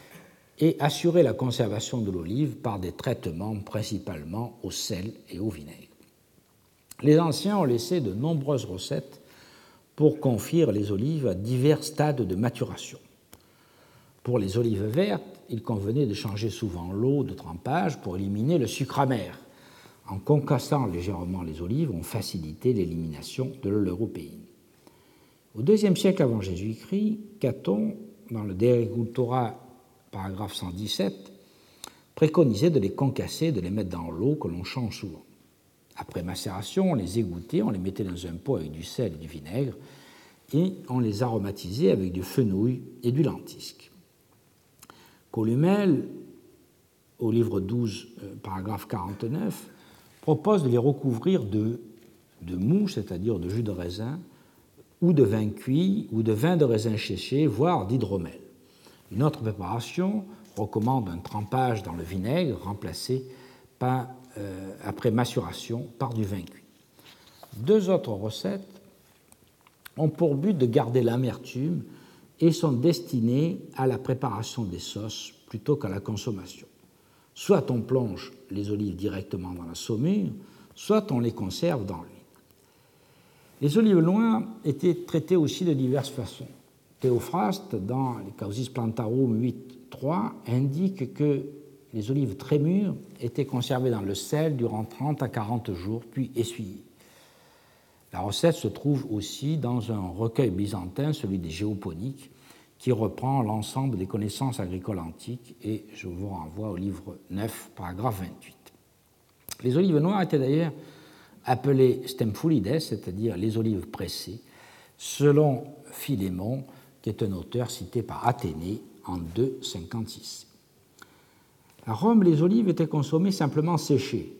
et assurer la conservation de l'olive par des traitements principalement au sel et au vinaigre. Les anciens ont laissé de nombreuses recettes pour confire les olives à divers stades de maturation. Pour les olives vertes, il convenait de changer souvent l'eau de trempage pour éliminer le sucre amer. En concassant légèrement les olives, on facilitait l'élimination de l'européine. Au IIe siècle avant Jésus-Christ, Caton, dans le De Regultura paragraphe 117, préconisait de les concasser, de les mettre dans l'eau que l'on change souvent. Après macération, on les égouttait, on les mettait dans un pot avec du sel et du vinaigre, et on les aromatisait avec du fenouil et du lentisque. Columel, au livre 12, euh, paragraphe 49, propose de les recouvrir de, de mou, c'est-à-dire de jus de raisin, ou de vin cuit, ou de vin de raisin séché, voire d'hydromel. Une autre préparation recommande un trempage dans le vinaigre remplacé euh, après maturation par du vin cuit. Deux autres recettes ont pour but de garder l'amertume et sont destinées à la préparation des sauces plutôt qu'à la consommation. Soit on plonge les olives directement dans la saumure, soit on les conserve dans l'huile. Les olives noires étaient traitées aussi de diverses façons. Théophraste, dans les Causis Plantarum 8.3, indique que les olives très mûres étaient conservées dans le sel durant 30 à 40 jours, puis essuyées. La recette se trouve aussi dans un recueil byzantin, celui des Géoponiques, qui reprend l'ensemble des connaissances agricoles antiques, et je vous renvoie au livre 9, paragraphe 28. Les olives noires étaient d'ailleurs appelées stemfulides, c'est-à-dire les olives pressées, selon Philémon, qui est un auteur cité par Athénée en 256. À Rome, les olives étaient consommées simplement séchées,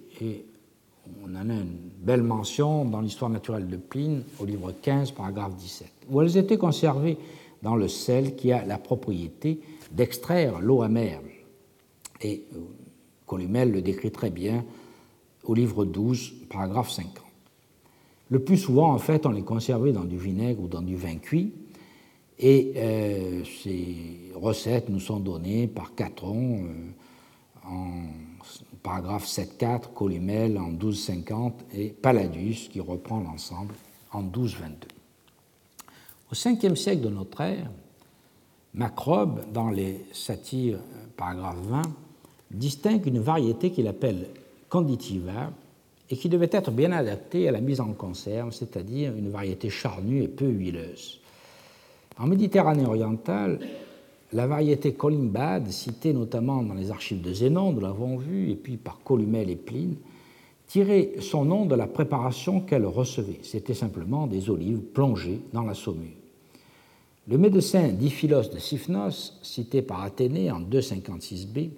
On en a une belle mention dans l'histoire naturelle de Pline, au livre 15, paragraphe 17, où elles étaient conservées dans le sel qui a la propriété d'extraire l'eau amère. Et euh, Columel le décrit très bien au livre 12, paragraphe 50. Le plus souvent, en fait, on les conservait dans du vinaigre ou dans du vin cuit, et euh, ces recettes nous sont données par Catron euh, en paragraphe 7.4, Columel en 12.50 et Palladius qui reprend l'ensemble en 12.22. Au 5e siècle de notre ère, Macrobe, dans les satires, paragraphe 20, distingue une variété qu'il appelle conditiva et qui devait être bien adaptée à la mise en conserve, c'est-à-dire une variété charnue et peu huileuse. En Méditerranée orientale, la variété colimbade, citée notamment dans les archives de Zénon, nous l'avons vu, et puis par Columel et Pline, tirait son nom de la préparation qu'elle recevait. C'était simplement des olives plongées dans la saumure. Le médecin Diphilos de Siphnos, cité par Athénée en 256b,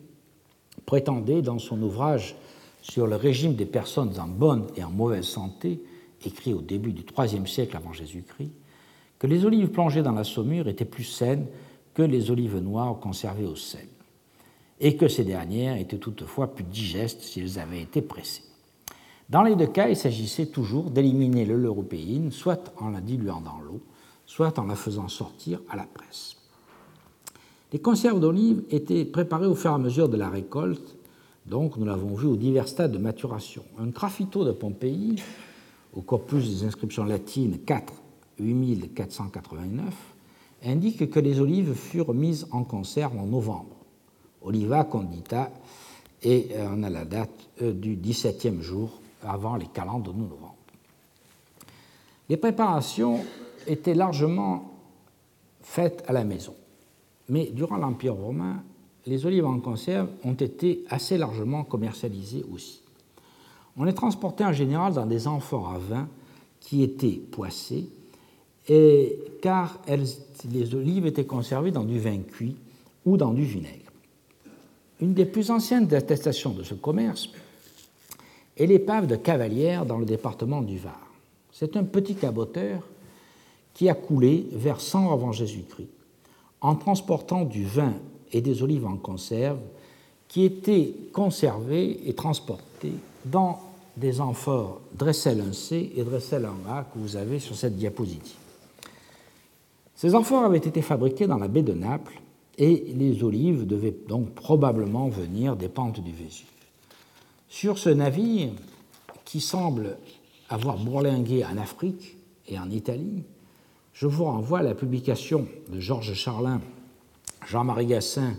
prétendait dans son ouvrage sur le régime des personnes en bonne et en mauvaise santé, écrit au début du IIIe siècle avant Jésus-Christ, que les olives plongées dans la saumure étaient plus saines que les olives noires conservées au sel, et que ces dernières étaient toutefois plus digestes si elles avaient été pressées. Dans les deux cas, il s'agissait toujours d'éliminer le l'européine, soit en la diluant dans l'eau, soit en la faisant sortir à la presse. Les conserves d'olives étaient préparées au fur et à mesure de la récolte, donc nous l'avons vu aux divers stades de maturation. Un graffito de Pompéi, au corpus des inscriptions latines 4 8489 indique que les olives furent mises en conserve en novembre. Oliva condita, et euh, on a la date euh, du 17e jour avant les calendes de novembre. Les préparations étaient largement faites à la maison, mais durant l'Empire romain, les olives en conserve ont été assez largement commercialisées aussi. On les transportait en général dans des amphores à vin qui étaient poissés car les olives étaient conservées dans du vin cuit ou dans du vinaigre. Une des plus anciennes attestations de ce commerce est l'épave de Cavalière dans le département du Var. C'est un petit caboteur qui a coulé vers 100 avant Jésus-Christ en transportant du vin et des olives en conserve qui étaient conservées et transportées dans des amphores Dressel 1C et Dressel 1A que vous avez sur cette diapositive. Ces amphores avaient été fabriqués dans la baie de Naples et les olives devaient donc probablement venir des pentes du Vésuve. Sur ce navire, qui semble avoir bourlingué en Afrique et en Italie, je vous renvoie à la publication de Georges Charlin, Jean-Marie Gassin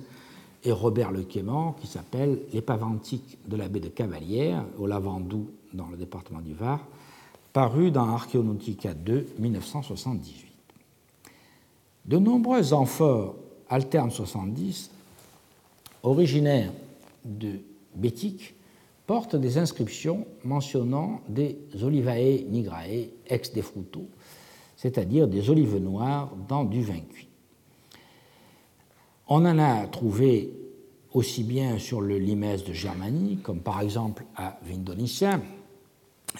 et Robert Lequément qui s'appelle L'épave antique de la baie de Cavalière au Lavandou dans le département du Var, paru dans Archéonautica 2, 1978. De nombreux amphores alterne 70, originaires de Bétique, portent des inscriptions mentionnant des olivae nigrae ex defruto, c'est-à-dire des olives noires dans du vin cuit. On en a trouvé aussi bien sur le limès de Germanie, comme par exemple à Vindonicia.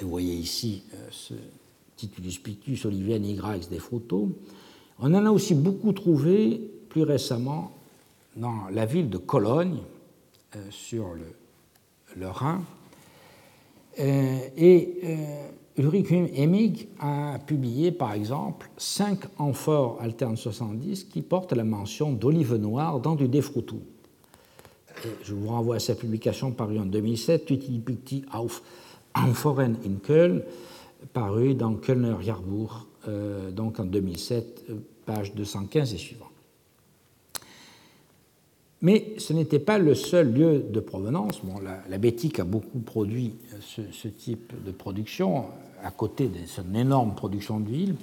vous voyez ici euh, ce titulus pictus olivae nigra ex defruto, on en a aussi beaucoup trouvé plus récemment dans la ville de Cologne, euh, sur le, Rhin. Euh, et euh, Ulrich Hemig a publié, par exemple, cinq amphores alterne 70 qui portent la mention d'olive noire dans du défroutou. je vous renvoie à sa publication parue en 2007, Picti auf Amphoren in Köln, paru dans Kölner Jahrbuch, donc en 2007, page 215 et suivant. Mais ce n'était pas le seul lieu de provenance. Bon, la, Bétique a beaucoup produit ce, type de production à côté de son énorme production d'huile.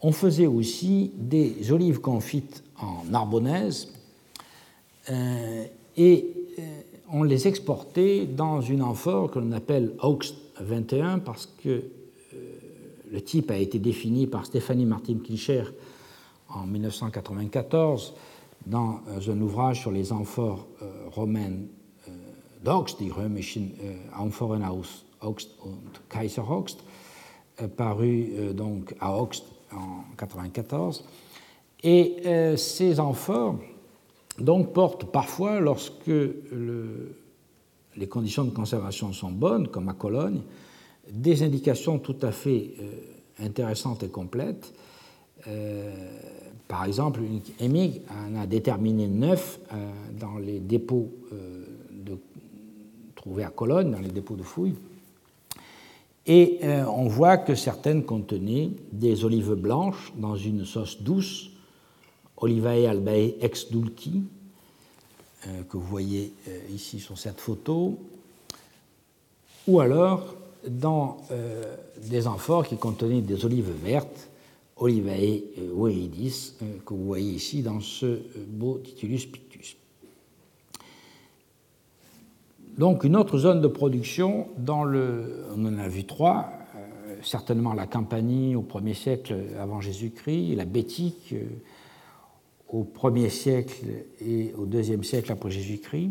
On faisait aussi des olives confites en Narbonnaise euh, et euh, on les exportait dans une amphore que l'on appelle Augst 21 parce que euh, le type a été défini par Stéphanie Martin Kilcher en 1994 dans euh, un ouvrage sur les amphores euh, romaines euh, d'Ox, die römischen Amphorenhaus Hoxt und Kaiser Hoxt, paru donc à Hoxt en 1994. Et ces amphores donc, portent parfois, lorsque le, les conditions de conservation sont bonnes, comme à Cologne, des indications tout à fait intéressantes et complètes. par exemple, EMIG en a déterminé neuf dans les dépôts trouvés à Cologne, dans les dépôts de fouilles. Et euh, on voit que certaines contenaient des olives blanches dans une sauce douce, Olivae albae ex dulci, euh, que vous voyez euh, ici sur cette photo, ou alors dans des amphores qui contenaient des olives vertes, Olivae oeidis, que vous voyez ici dans ce beau Titulus pictus. Donc une autre zone de production, dans le, on en a vu trois, euh, certainement la Campanie au 1er siècle avant Jésus-Christ, la Bétique euh, au 1er siècle et au 2e siècle après Jésus-Christ,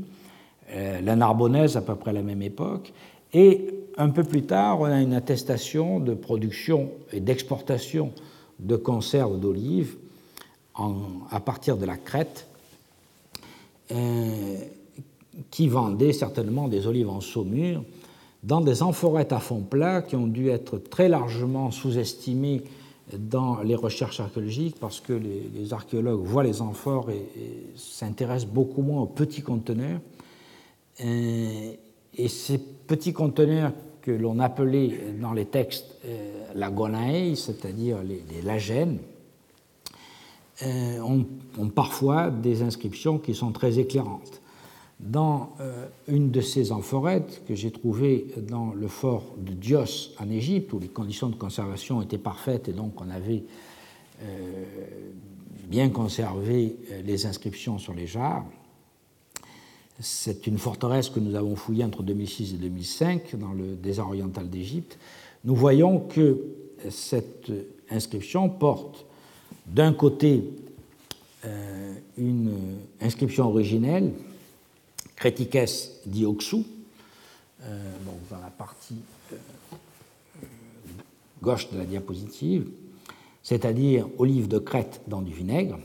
euh, la Narbonnaise à peu près à la même époque, et un peu plus tard, on a une attestation de production et d'exportation de conserves d'olives à partir de la Crète qui vendaient certainement des olives en saumure dans des amphorettes à fond plat qui ont dû être très largement sous-estimées dans les recherches archéologiques parce que les, archéologues voient les amphores et, s'intéressent beaucoup moins aux petits conteneurs. Et, ces petits conteneurs que l'on appelait dans les textes euh, la gonae, c'est-à-dire les, lagènes, euh, ont, parfois des inscriptions qui sont très éclairantes dans euh, une de ces amphorettes que j'ai trouvées dans le fort de Dios en Égypte, où les conditions de conservation étaient parfaites et donc on avait bien conservé les inscriptions sur les jarres. C'est une forteresse que nous avons fouillée entre 2006 et 2005 dans le désert oriental d'Égypte. Nous voyons que cette inscription porte d'un côté une inscription originelle Critiques dioxou, euh, dans la partie euh, gauche de la diapositive, c'est-à-dire olive de Crète dans du vinaigre.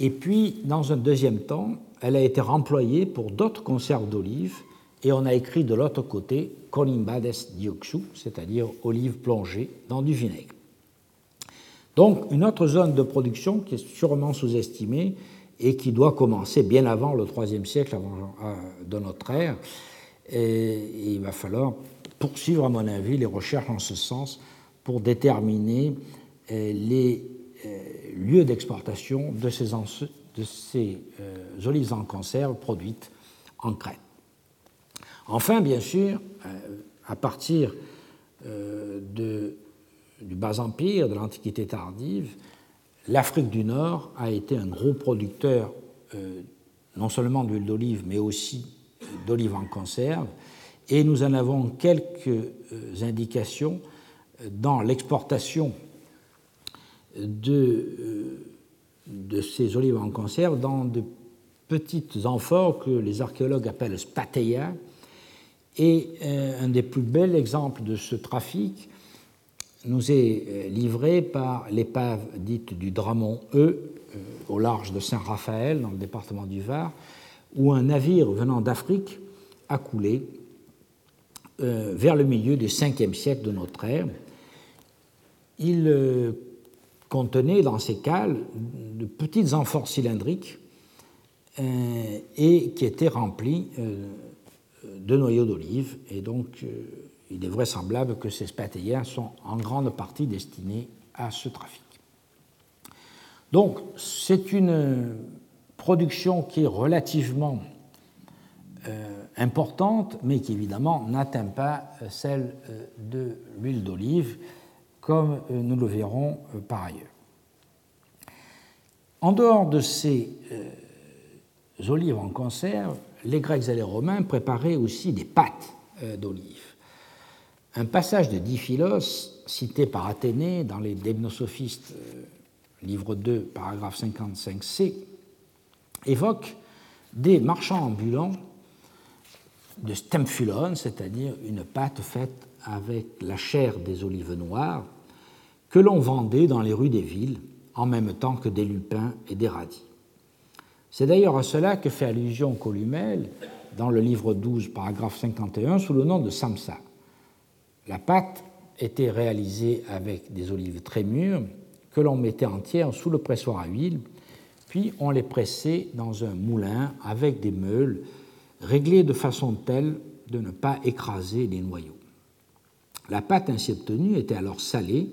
Et puis, dans un deuxième temps, elle a été remployée pour d'autres conserves d'olives, et on a écrit de l'autre côté Colimbades dioxou, c'est-à-dire olive plongée dans du vinaigre. Donc, une autre zone de production qui est sûrement sous-estimée, et qui doit commencer bien avant le IIIe siècle euh, de notre ère. Il va falloir poursuivre, à mon avis, les recherches en ce sens pour déterminer euh, les euh, lieux d'exportation de ces, de ces olives en conserve produites en Crète. Enfin, bien sûr, à partir de, du Bas Empire, de l'Antiquité tardive, l'Afrique du Nord a été un gros producteur euh, non seulement d'huile d'olive, mais aussi d'olive en conserve, et nous en avons quelques euh, indications dans l'exportation de, de, ces olives en conserve dans de petites amphores que les archéologues appellent spateia. Et euh, un des plus bels exemples de ce trafic nous est euh, livré par l'épave dite du Dramont E, euh, au large de Saint-Raphaël, dans le département du Var, où un navire venant d'Afrique a coulé vers le milieu du 5e siècle de notre ère. Il contenait dans ses cales de petites amphores cylindriques et qui étaient remplies de noyaux d'olive. Et donc, il est vraisemblable que ces spatéiens sont en grande partie destinés à ce trafic. Donc, c'est une production qui est relativement euh, importante, mais qui évidemment n'atteint pas euh, celle euh, de l'huile d'olive, comme nous le verrons par ailleurs. En dehors de ces olives en conserve, les Grecs et les Romains préparaient aussi des pâtes d'olive. Un passage de Diphilos, cité par Athénée dans les Démnosophistes, euh, livre 2, paragraphe 55c, évoque des marchands ambulants de stempfulone, c'est-à-dire une pâte faite avec la chair des olives noires, que l'on vendait dans les rues des villes en même temps que des lupins et des radis. C'est d'ailleurs à cela que fait allusion Columel dans le livre 12, paragraphe 51, sous le nom de samsa. La pâte était réalisée avec des olives très mûres que l'on mettait entières sous le pressoir à huile, puis on les pressait dans un moulin avec des meules réglées de façon telle de ne pas écraser les noyaux. La pâte ainsi obtenue était alors salée,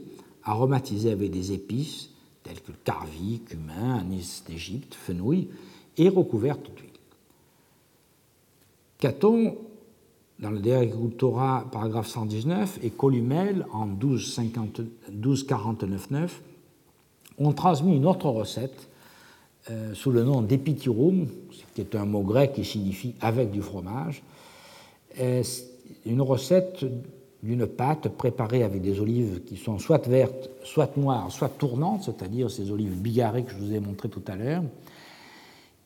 aromatisée avec des épices telles que carvi, cumin, anis d'Égypte, fenouil, et recouverte d'huile. Caton, dans le De Agricultura, paragraphe 119, et Columel, en 1249-9, ont transmis une autre recette euh, sous le nom d'epitirum, qui est un mot grec qui signifie avec du fromage, euh, une recette d'une pâte préparée avec des olives qui sont soit vertes, soit noires, soit tournantes, c'est-à-dire ces olives bigarrées que je vous ai montrées tout à l'heure,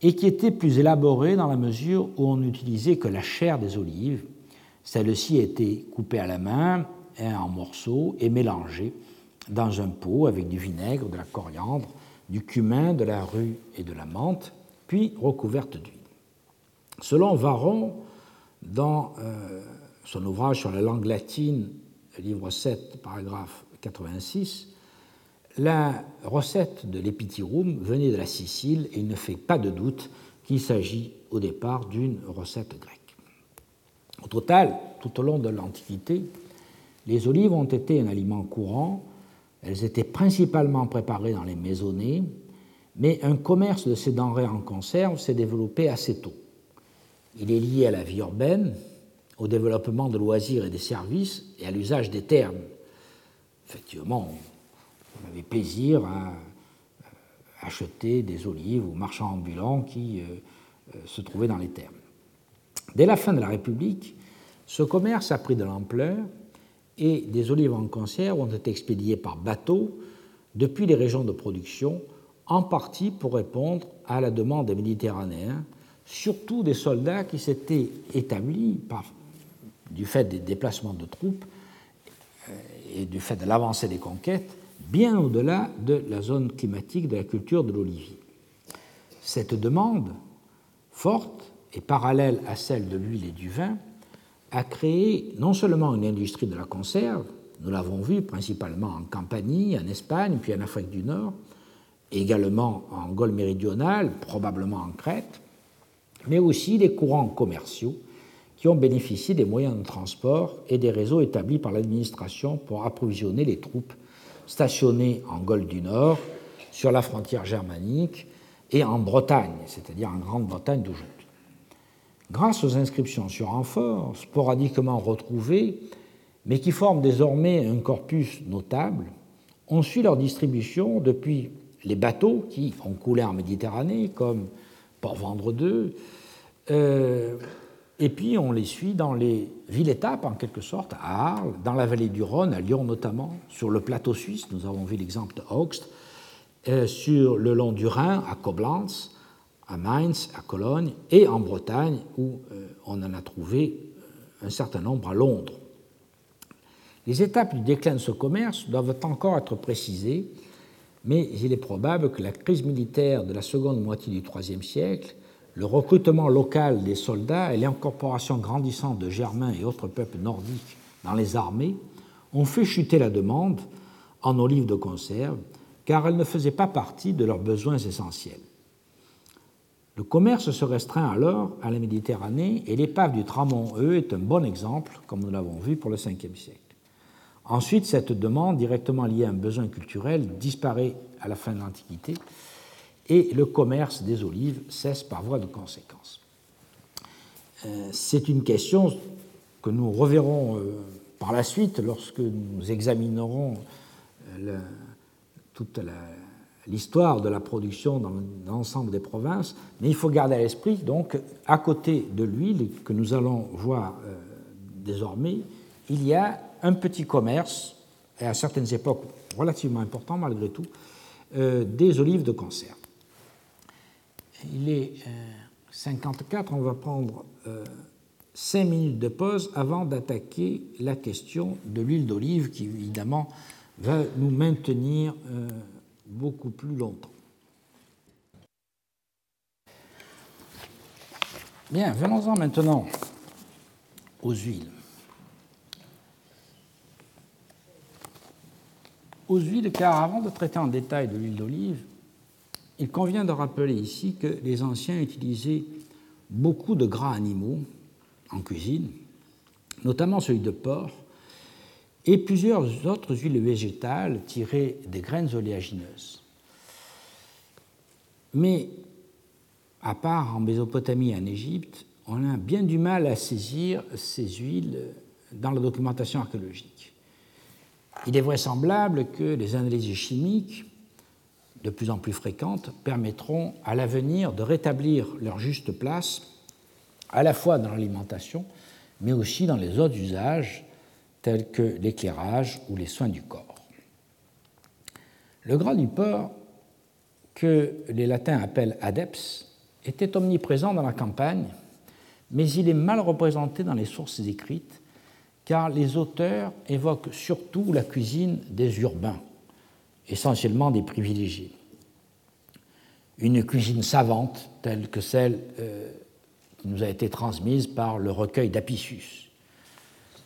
et qui était plus élaborée dans la mesure où on n'utilisait que la chair des olives. Celle-ci était coupée à la main en morceaux et mélangée dans un pot avec du vinaigre, de la coriandre, du cumin, de la rue et de la menthe, puis recouverte d'huile. Selon Varon, dans euh, son ouvrage sur la langue latine, livre 7, paragraphe 86, la recette de l'épitirum venait de la Sicile et il ne fait pas de doute qu'il s'agit au départ d'une recette grecque. Au total, tout au long de l'Antiquité, les olives ont été un aliment courant, elles étaient principalement préparées dans les maisonnées, mais un commerce de ces denrées en conserve s'est développé assez tôt. Il est lié à la vie urbaine, au développement de loisirs et des services et à l'usage des termes. Effectivement, on avait plaisir à acheter des olives aux marchands ambulants qui euh, euh, se trouvaient dans les termes. Dès la fin de la République, ce commerce a pris de l'ampleur et des olives en conserve ont été expédiées par bateau depuis les régions de production, en partie pour répondre à la demande des Méditerranéens, surtout des soldats qui s'étaient établis par du fait des déplacements de troupes euh, et du fait de l'avancée des conquêtes, bien au-delà de la zone climatique de la culture de l'olivier. Cette demande, forte et parallèle à celle de l'huile et du vin, a créé non seulement une industrie de la conserve, nous l'avons vu principalement en Campanie, en Espagne, puis en Afrique du Nord, également en Gaule méridionale, probablement en Crète, mais aussi des courants commerciaux qui ont bénéficié des moyens de transport et des réseaux établis par l'administration pour approvisionner les troupes stationnées en Gaule du Nord, sur la frontière germanique et en Bretagne, c'est-à-dire en Grande-Bretagne d'aujourd'hui. Grâce aux inscriptions sur amphores, sporadiquement retrouvées, mais qui forment désormais un corpus notable, on suit leur distribution depuis les bateaux qui ont coulé en Méditerranée, comme Port-Vendre II, et puis on les suit dans les villes-étapes, en quelque sorte, à Arles, dans la vallée du Rhône, à Lyon notamment, sur le plateau suisse, nous avons vu l'exemple de Hoxt, euh, sur le long du Rhin, à Koblenz, à Mainz, à Cologne, et en Bretagne, où euh, on en a trouvé euh, un certain nombre à Londres. Les étapes du déclin de ce commerce doivent encore être précisées, mais il est probable que la crise militaire de la seconde moitié du IIIe siècle le recrutement local des soldats et l'incorporation grandissante de Germains et autres peuples nordiques dans les armées ont fait chuter la demande en olives de conserve, car elle ne faisait pas partie de leurs besoins essentiels. Le commerce se restreint alors à la Méditerranée et l'épave du Tramont-E est un bon exemple, comme nous l'avons vu pour le Ve siècle. Ensuite, cette demande, directement liée à un besoin culturel, disparaît à la fin de l'Antiquité et le commerce des olives cesse par voie de conséquence. Euh, c'est une question que nous reverrons euh, par la suite lorsque nous examinerons euh, toute l'histoire de la production dans l'ensemble des provinces, mais il faut garder à l'esprit, donc, à côté de l'huile que nous allons voir désormais, il y a un petit commerce, et à certaines époques relativement important malgré tout, des olives de conserve. Il est 54, euh, on va prendre euh, cinq minutes de pause avant d'attaquer la question de l'huile d'olive qui, évidemment, va nous maintenir euh, beaucoup plus longtemps. Bien, venons-en maintenant aux huiles. Aux huiles, car avant de traiter en détail de l'huile d'olive, il convient de rappeler ici que les anciens utilisaient beaucoup de gras animaux en cuisine, notamment celui de porc, et plusieurs autres huiles végétales tirées des graines oléagineuses. Mais, à part en Mésopotamie et en Égypte, on a bien du mal à saisir ces huiles dans la documentation archéologique. Il est vraisemblable que les analyses chimiques, de plus en plus fréquentes, permettront à l'avenir de rétablir leur juste place, à la fois dans l'alimentation, mais aussi dans les autres usages, tels que l'éclairage ou les soins du corps. Le gras du porc, que les latins appellent adeps, était omniprésent dans la campagne, mais il est mal représenté dans les sources écrites car les auteurs évoquent surtout la cuisine des urbains, essentiellement des privilégiés. Une cuisine savante, telle que celle euh, qui nous a été transmise par le recueil d'Apicius.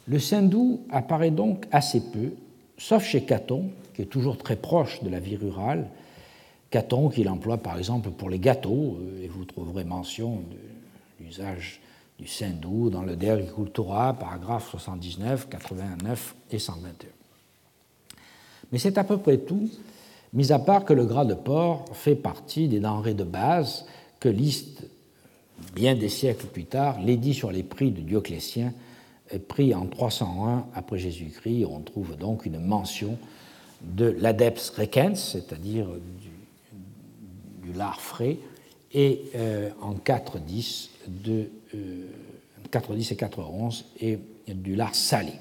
Le Sindou apparaît donc assez peu, sauf chez Caton, qui est toujours très proche de la vie rurale. Caton qu'il emploie par exemple pour les gâteaux, euh, et vous trouverez mention de l'usage du Sindou dans le De Agricultura, paragraphe 79, 89 et 121. Mais c'est à peu près tout, mis à part que le gras de porc fait partie des denrées de base que liste, bien des siècles plus tard, l'édit sur les prix de Dioclétien, pris en 301 après Jésus-Christ. On trouve donc une mention de l'adeps recens, c'est-à-dire du, lard frais, et euh, en 4.10 de 410 et 411 et du lard salé.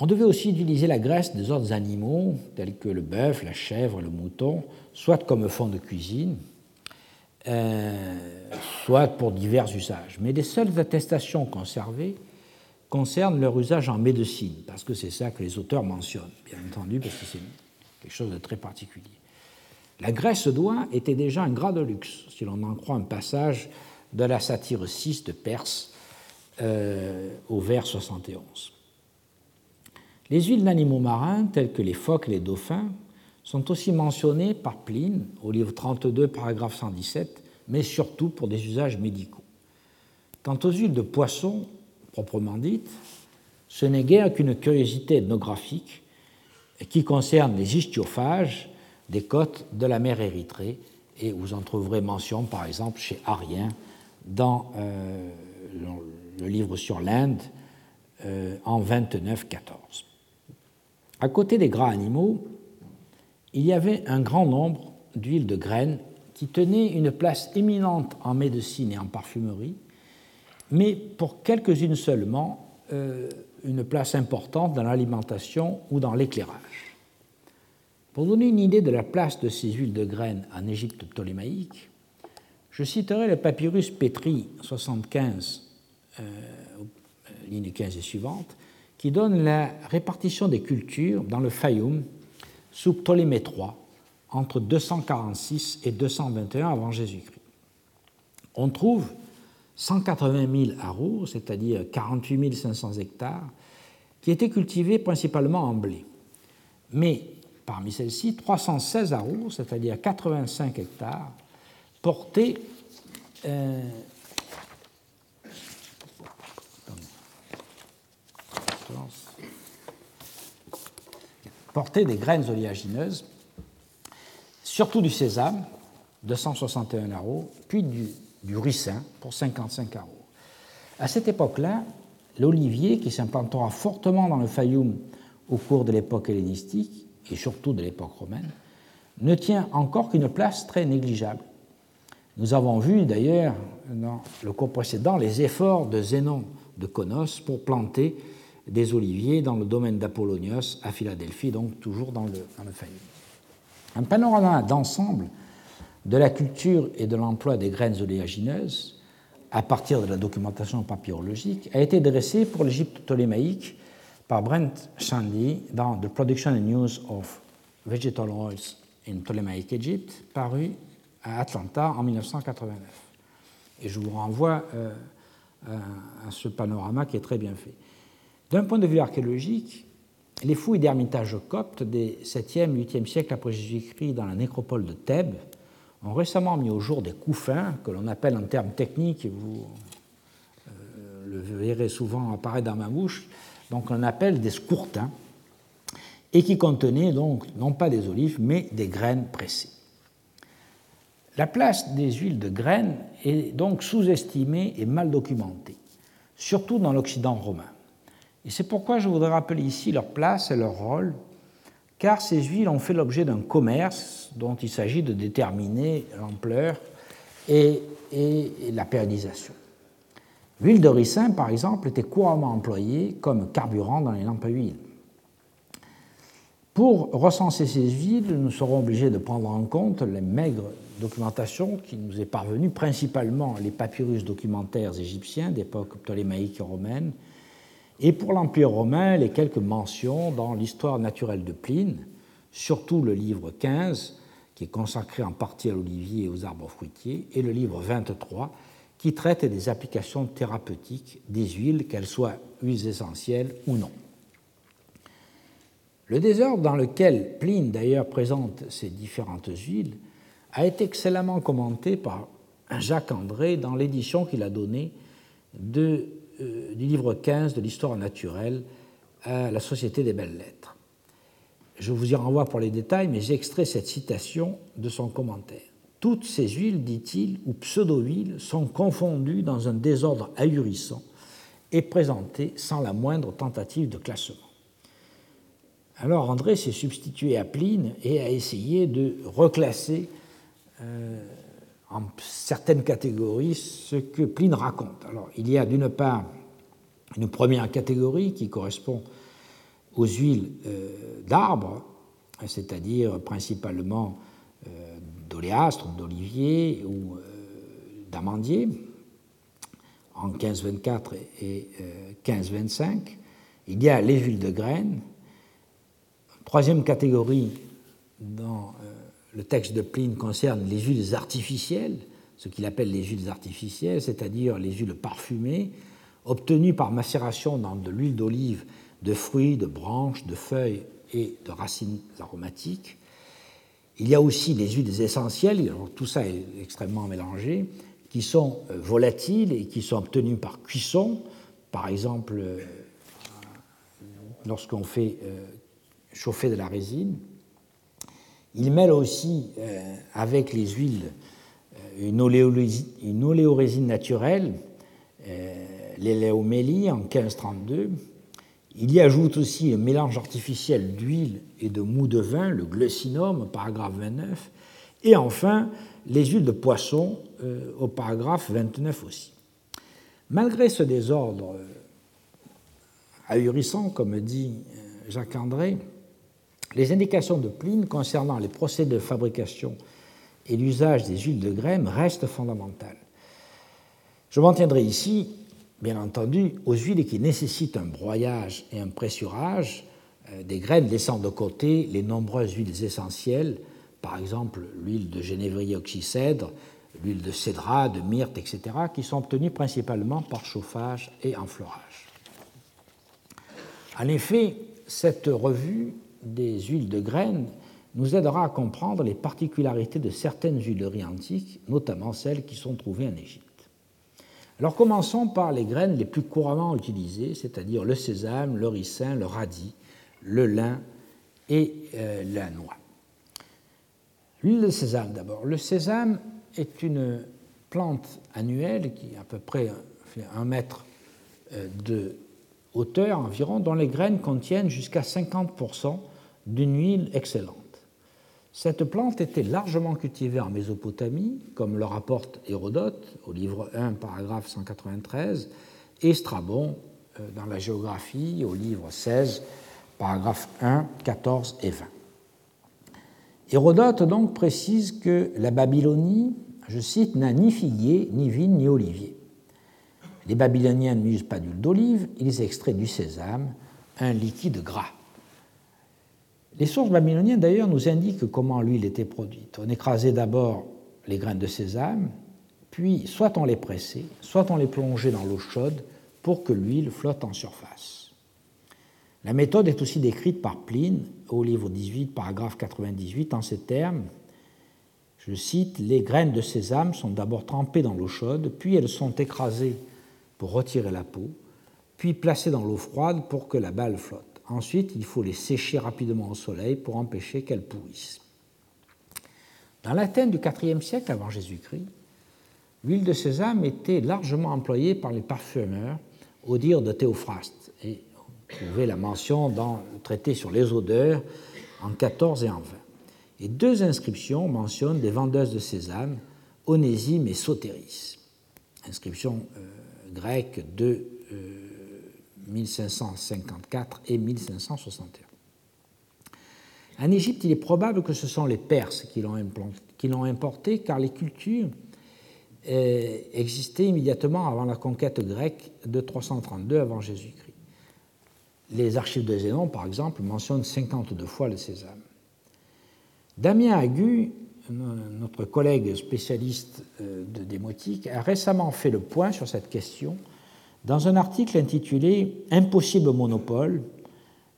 On devait aussi utiliser la graisse des autres animaux, tels que le bœuf, la chèvre, le mouton, soit comme fond de cuisine, euh, soit pour divers usages. Mais les seules attestations conservées concernent leur usage en médecine, parce que c'est ça que les auteurs mentionnent, bien entendu, parce que c'est quelque chose de très particulier. La graisse d'oie était déjà un gras de luxe, si l'on en croit un passage de la satire 6 de Perse euh, au vers 71. Les huiles d'animaux marins, telles que les phoques et les dauphins, sont aussi mentionnées par Pline au livre 32, paragraphe 117, mais surtout pour des usages médicaux. Quant aux huiles de poisson, proprement dites, ce n'est guère qu'une curiosité ethnographique qui concerne les istiophages des côtes de la mer Érythrée, et vous en trouverez mention par exemple chez Arien dans euh, le livre sur l'Inde euh, en 29-14. À côté des gras animaux, il y avait un grand nombre d'huiles de graines qui tenaient une place éminente en médecine et en parfumerie, mais pour quelques-unes seulement, euh, une place importante dans l'alimentation ou dans l'éclairage. Pour donner une idée de la place de ces huiles de graines en Égypte ptolémaïque, je citerai le papyrus Petri 75, euh, ligne 15 et suivante, qui donne la répartition des cultures dans le Fayoum sous Ptolémée III entre 246 et 221 avant Jésus-Christ. On trouve 180 000 arours, c'est-à-dire 48 500 hectares, qui étaient cultivés principalement en blé. Mais parmi celles-ci, 316 arours, c'est-à-dire 85 hectares, porter euh, porter des graines oléagineuses, surtout du sésame, 261 arrows, puis du, du ricin pour 55 arrows. À cette époque-là, l'olivier, qui s'implantera fortement dans le Fayoum au cours de l'époque hellénistique et surtout de l'époque romaine, ne tient encore qu'une place très négligeable. Nous avons vu d'ailleurs dans le cours précédent les efforts de Zénon de Conos pour planter des oliviers dans le domaine d'Apollonios à Philadelphie, donc toujours dans le, dans Un panorama d'ensemble de la culture et de l'emploi des graines oléagineuses à partir de la documentation papyrologique, a été dressée pour l'Égypte ptolémaïque par Brent Shandy dans The Production and Use of Vegetal Oils in Ptolemaic Egypt, paru à Atlanta en 1989. Et je vous renvoie euh, à ce panorama qui est très bien fait. D'un point de vue archéologique, les fouilles d'ermitage coptes des 7e, 8e siècles après Jésus-Christ dans la nécropole de Thèbes ont récemment mis au jour des couffins, que l'on appelle en termes techniques, et vous euh, le verrez souvent apparaître dans ma bouche, donc on appelle des scourtins, et qui contenaient donc non pas des olives, mais des graines pressées. La place des huiles de graines est donc sous-estimée et mal documentée, surtout dans l'Occident romain. Et c'est pourquoi je voudrais rappeler ici leur place et leur rôle, car ces huiles ont fait l'objet d'un commerce dont il s'agit de déterminer l'ampleur et, la périodisation. L'huile de ricin, par exemple, était couramment employée comme carburant dans les lampes à huile. Pour recenser ces huiles, nous serons obligés de prendre en compte les maigres documentations qui nous est parvenue, principalement les papyrus documentaires égyptiens d'époque ptolémaïque et romaine, et pour l'Empire romain, les quelques mentions dans l'histoire naturelle de Pline, surtout le livre 15, qui est consacré en partie à l'olivier et aux arbres fruitiers, et le livre 23, qui traite des applications thérapeutiques des huiles, qu'elles soient huiles essentielles ou non. Le désordre dans lequel Pline d'ailleurs présente ces différentes huiles a été excellemment commenté par Jacques André dans l'édition qu'il a donnée de du livre 15 de l'histoire naturelle à la Société des belles lettres. Je vous y renvoie pour les détails, mais j'ai extrait cette citation de son commentaire. Toutes ces huiles, dit-il, ou pseudo-huiles, sont confondues dans un désordre ahurissant et présentées sans la moindre tentative de classement. Alors André s'est substitué à Pline et a essayé de reclasser euh, en certaines catégories ce que Pline raconte. Alors, il y a d'une part une première catégorie qui correspond aux huiles euh, d'arbres, c'est-à-dire principalement euh, d'oléastre, d'olivier ou euh, d'amandier, en 1524 et 1525. Il y a les huiles de graines. Troisième catégorie dans le texte de Pline concerne les huiles artificielles, ce qu'il appelle les huiles artificielles, c'est-à-dire les huiles parfumées, obtenues par macération dans de l'huile d'olive de fruits, de branches, de feuilles et de racines aromatiques. Il y a aussi les huiles essentielles, tout ça est extrêmement mélangé, qui sont euh, volatiles et qui sont obtenues par cuisson, par exemple euh, lorsqu'on fait euh, chauffer de la résine. Il mêle aussi euh, avec les huiles euh, une, oléorésine, naturelle, euh, l'éléomélie en 1532. Il y ajoute aussi un mélange artificiel d'huile et de mou de vin, le glucinum, paragraphe 29. Et enfin, les huiles de poisson au paragraphe 29 aussi. Malgré ce désordre ahurissant, comme dit Jacques André, les indications de Pline concernant les procédés de fabrication et l'usage des huiles de graines restent fondamentales. Je m'en tiendrai ici, bien entendu, aux huiles qui nécessitent un broyage et un pressurage euh, des graines, laissant de côté les nombreuses huiles essentielles, par exemple l'huile de génévrier oxycèdre, l'huile de cédra, de myrte, etc., qui sont obtenues principalement par chauffage et enfleurage. En effet, cette revue des huiles de graines nous aidera à comprendre les particularités de certaines huileries antiques, notamment celles qui sont trouvées en Égypte. Alors commençons par les graines les plus couramment utilisées, c'est-à-dire le sésame, le ricin, le radis, le lin et euh, la noix. L'huile de sésame d'abord. Le sésame est une plante annuelle qui à peu près un mètre euh, de hauteur environ, dont les graines contiennent jusqu'à 50% d'une huile excellente. Cette plante était largement cultivée en Mésopotamie, comme le rapporte Hérodote au livre 1, paragraphe 193, et Strabon euh, dans la géographie au livre 16, paragraphes 1, 14 et 20. Hérodote donc précise que la Babylonie, je cite, n'a ni figuier, ni vigne, ni olivier. Les Babyloniens n'usent pas d'huile d'olive, ils extraient du sésame, un liquide gras. Les sources babyloniennes d'ailleurs nous indiquent comment l'huile était produite. On écrasait d'abord les graines de sésame, puis soit on les pressait, soit on les plongeait dans l'eau chaude pour que l'huile flotte en surface. La méthode est aussi décrite par Pline au livre 18, paragraphe 98, en ces termes. Je cite Les graines de sésame sont d'abord trempées dans l'eau chaude, puis elles sont écrasées pour retirer la peau, puis placées dans l'eau froide pour que la balle flotte. Ensuite, il faut les sécher rapidement au soleil pour empêcher qu'elles pourrissent. Dans l'Athènes du IVe siècle avant Jésus-Christ, L'huile de sésame était largement employée par les parfumeurs au dire de Théophraste. Et vous trouvez la mention dans le traité sur les odeurs en 14 et en 20. Et deux inscriptions mentionnent des vendeuses de sésame, Onésime et Sotéris. Inscriptions euh, grecques de 1554 euh, et 1561. En Égypte, il est probable que ce sont les Perses qui l'ont importé, car les cultures existait immédiatement avant la conquête grecque de 332 avant Jésus-Christ. Les archives de Zénon, par exemple, mentionnent 52 fois le sésame. Damien Agu, notre collègue spécialiste euh, de démotique, a récemment fait le point sur cette question dans un article intitulé Impossible monopole,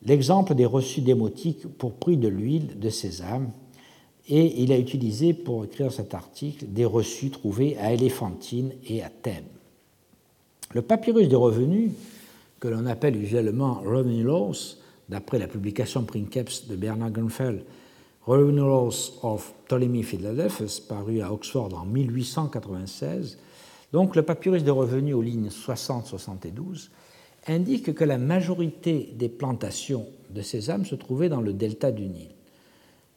l'exemple des reçus démotiques pour prix de l'huile de sésame, et il a utilisé pour écrire cet article des reçus trouvés à Éléphantine et à Thèbes. Le papyrus des revenus, que l'on appelle usuellement Revenue Laws, d'après la publication Princeps de Bernard Grunfeld, Revenue Laws of Ptolemy Philadelphus, paru à Oxford en 1896, donc le papyrus des revenus aux lignes 60-72, indique que la majorité des plantations de sésame se trouvaient dans le delta du Nil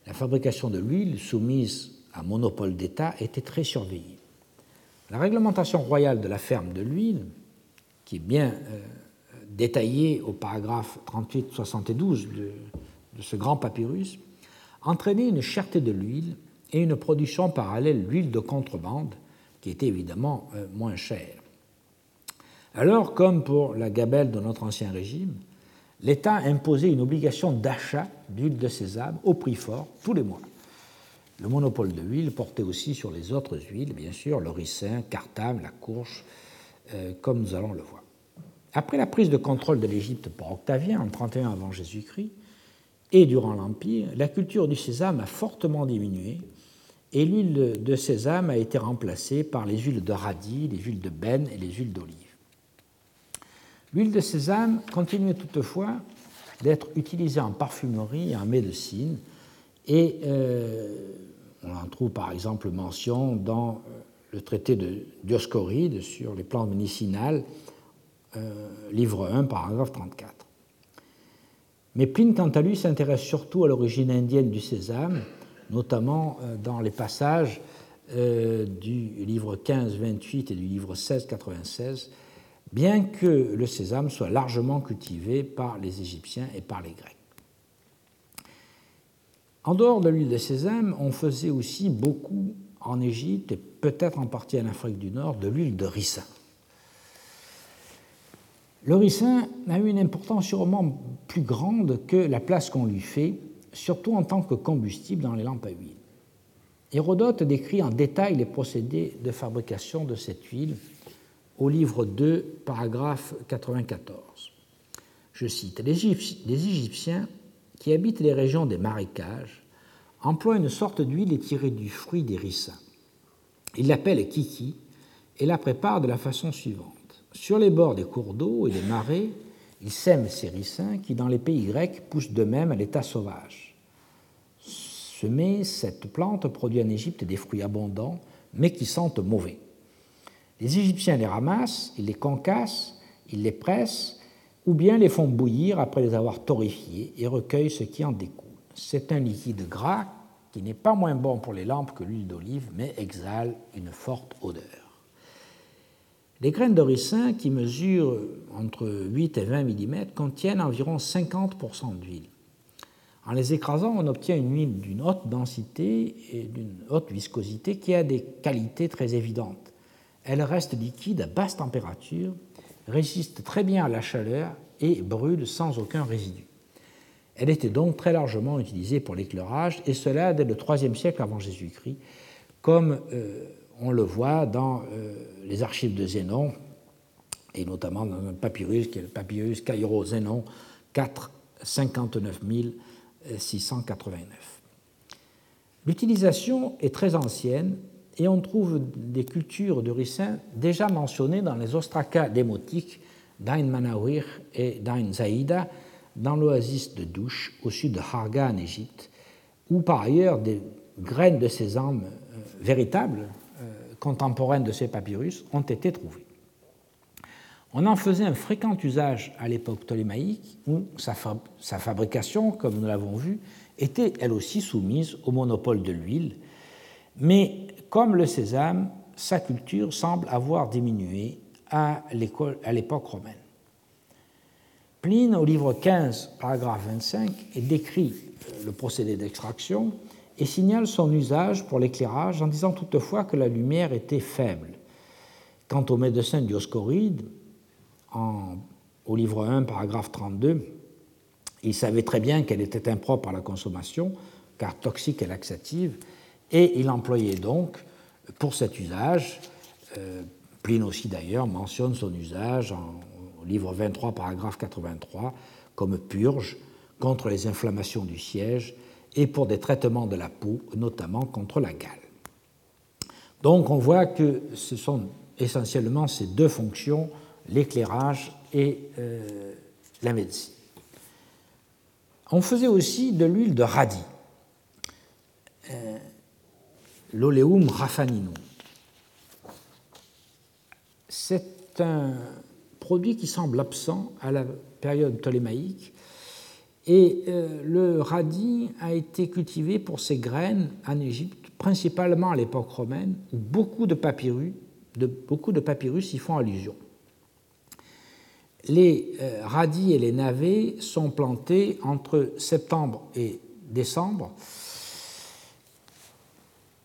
la fabrication de l'huile, soumise à monopole d'État, était très surveillée. La réglementation royale de la ferme de l'huile, qui est bien euh, détaillée au paragraphe 38-72 de, de ce grand papyrus, entraînait une cherté de l'huile et une production parallèle d'huile de contrebande, qui était évidemment euh, moins chère. Alors, comme pour la gabelle de notre ancien régime, l'État imposait une obligation d'achat d'huile de sésame au prix fort tous les mois. Le monopole de l'huile portait aussi sur les autres huiles, bien sûr, le ricin, cartame, la courge, euh, comme nous allons le voir. Après la prise de contrôle de l'Égypte par Octavien en 31 avant Jésus-Christ et durant l'Empire, la culture du sésame a fortement diminué et l'huile de sésame a été remplacée par les huiles de radis, les huiles de benne et les huiles d'olive. L'huile de sésame continue toutefois d'être utilisée en parfumerie et en médecine, et euh, on en trouve par exemple mention dans le traité de Dioscoride sur les plantes médicinales, euh, livre 1, paragraphe 34. Mais Pline, quant à lui, s'intéresse surtout à l'origine indienne du sésame, notamment dans les passages du livre 15, 28 et du livre 16, 96, bien que le sésame soit largement cultivé par les Égyptiens et par les Grecs. En dehors de l'huile de sésame, on faisait aussi beaucoup en Égypte et peut-être en partie en Afrique du Nord de l'huile de ricin. Le ricin a eu une importance sûrement plus grande que la place qu'on lui fait, surtout en tant que combustible dans les lampes à huile. Hérodote décrit en détail les procédés de fabrication de cette huile au livre 2, paragraphe 94. Je cite Les Égyptiens qui habitent les régions des marécages emploient une sorte d'huile tirée du fruit des ricins. Ils l'appellent kiki et la préparent de la façon suivante. Sur les bords des cours d'eau et des marais, ils sèment ces ricins qui, dans les pays grecs, poussent d'eux-mêmes à l'état sauvage. Semer cette plante produit en Égypte des fruits abondants, mais qui sentent mauvais. Les Égyptiens les ramassent, ils les concassent, ils les pressent, ou bien les font bouillir après les avoir torréfiés et recueillent ce qui en découle. C'est un liquide gras qui n'est pas moins bon pour les lampes que l'huile d'olive, mais exhale une forte odeur. Les graines de ricin, qui mesurent entre 8 et 20 mm, contiennent environ 50% d'huile. En les écrasant, on obtient une huile d'une haute densité et d'une haute viscosité qui a des qualités très évidentes elle reste liquide à basse température, résiste très bien à la chaleur et brûle sans aucun résidu. Elle était donc très largement utilisée pour l'éclairage, et cela dès le IIIe siècle avant Jésus-Christ, comme euh, on le voit dans euh, les archives de Zénon, et notamment dans un papyrus qui est le papyrus Cairo-Zénon 4 59 689. L'utilisation est très ancienne et on trouve des cultures de ricin déjà mentionnées dans les ostracas démotiques d'Ain Manawir et d'Ain Zaïda dans l'oasis de Douche au sud de Harga en Égypte, où par ailleurs des graines de sésame euh, véritables, euh, contemporaines de ces papyrus, ont été trouvées. On en faisait un fréquent usage à l'époque ptolémaïque, où sa, fabrication, comme nous l'avons vu, était elle aussi soumise au monopole de l'huile, mais comme le sésame, sa culture semble avoir diminué à l'époque romaine. Pline, au livre 15, paragraphe 25, décrit euh, le procédé d'extraction et signale son usage pour l'éclairage en disant toutefois que la lumière était faible. Quant au médecin Dioscoride, au livre 1, paragraphe 32, il savait très bien qu'elle était impropre à la consommation, car toxique et laxative, et il employait donc pour cet usage, euh, Pline aussi d'ailleurs mentionne son usage en, au livre 23, paragraphe 83, comme purge contre les inflammations du siège et pour des traitements de la peau, notamment contre la gale. Donc on voit que ce sont essentiellement ces deux fonctions l'éclairage et euh, la médecine. On faisait aussi de l'huile de radis, euh, l'oleum raffaninum. C'est un produit qui semble absent à la période ptolémaïque, et euh, le radis a été cultivé pour ses graines en Égypte, principalement à l'époque romaine, où beaucoup de papyrus, de, beaucoup de papyrus y font allusion les euh, radis et les navets sont plantés entre septembre et décembre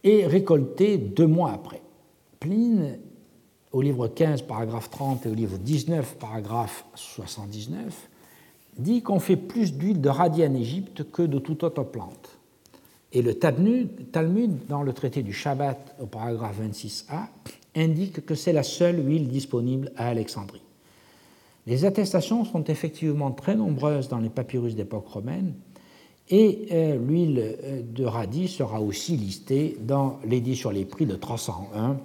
et récoltés deux mois après. Pline, au livre 15, paragraphe 30 et au livre 19, paragraphe 79, dit qu'on fait plus d'huile de radis en Égypte que de toute autre plante. Et le Talmud, dans le traité du Shabbat, au paragraphe 26a, indique que c'est la seule huile disponible à Alexandrie. Les attestations sont effectivement très nombreuses dans les papyrus d'époque romaine et euh, l'huile euh, de radis sera aussi listée dans l'édit sur les prix de 301,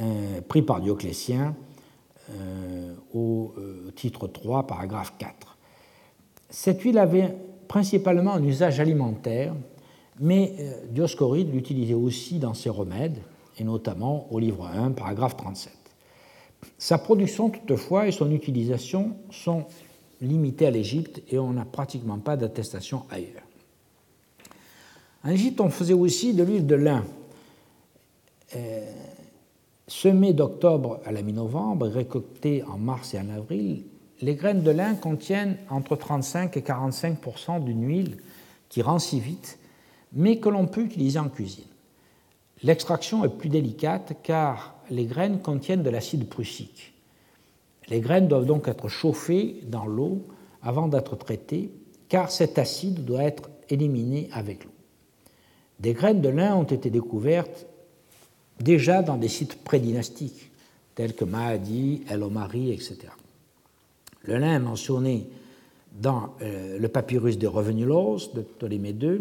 euh, pris par Dioclétien au titre 3, paragraphe 4. Cette huile avait principalement un usage alimentaire, mais Dioscoride l'utilisait aussi dans ses remèdes, et notamment au livre 1, paragraphe 37. Sa production, toutefois, et son utilisation sont limitées à l'Égypte et on n'a pratiquement pas d'attestation ailleurs. En Égypte, on faisait aussi de l'huile de lin. Euh, semée d'octobre à la mi-novembre et récoltée en mars et en avril, les graines de lin contiennent entre 35 et 45 d'une huile qui rancit vite, mais que l'on peut utiliser en cuisine. L'extraction est plus délicate car les graines contiennent de l'acide prussique. Les graines doivent donc être chauffées dans l'eau avant d'être traitées, car cet acide doit être éliminé avec l'eau. Des graines de lin ont été découvertes déjà dans des sites prédynastiques, tels que Mahadi, El Omari, etc. Le lin est mentionné dans euh, le papyrus des Revenulos de Ptolémée II,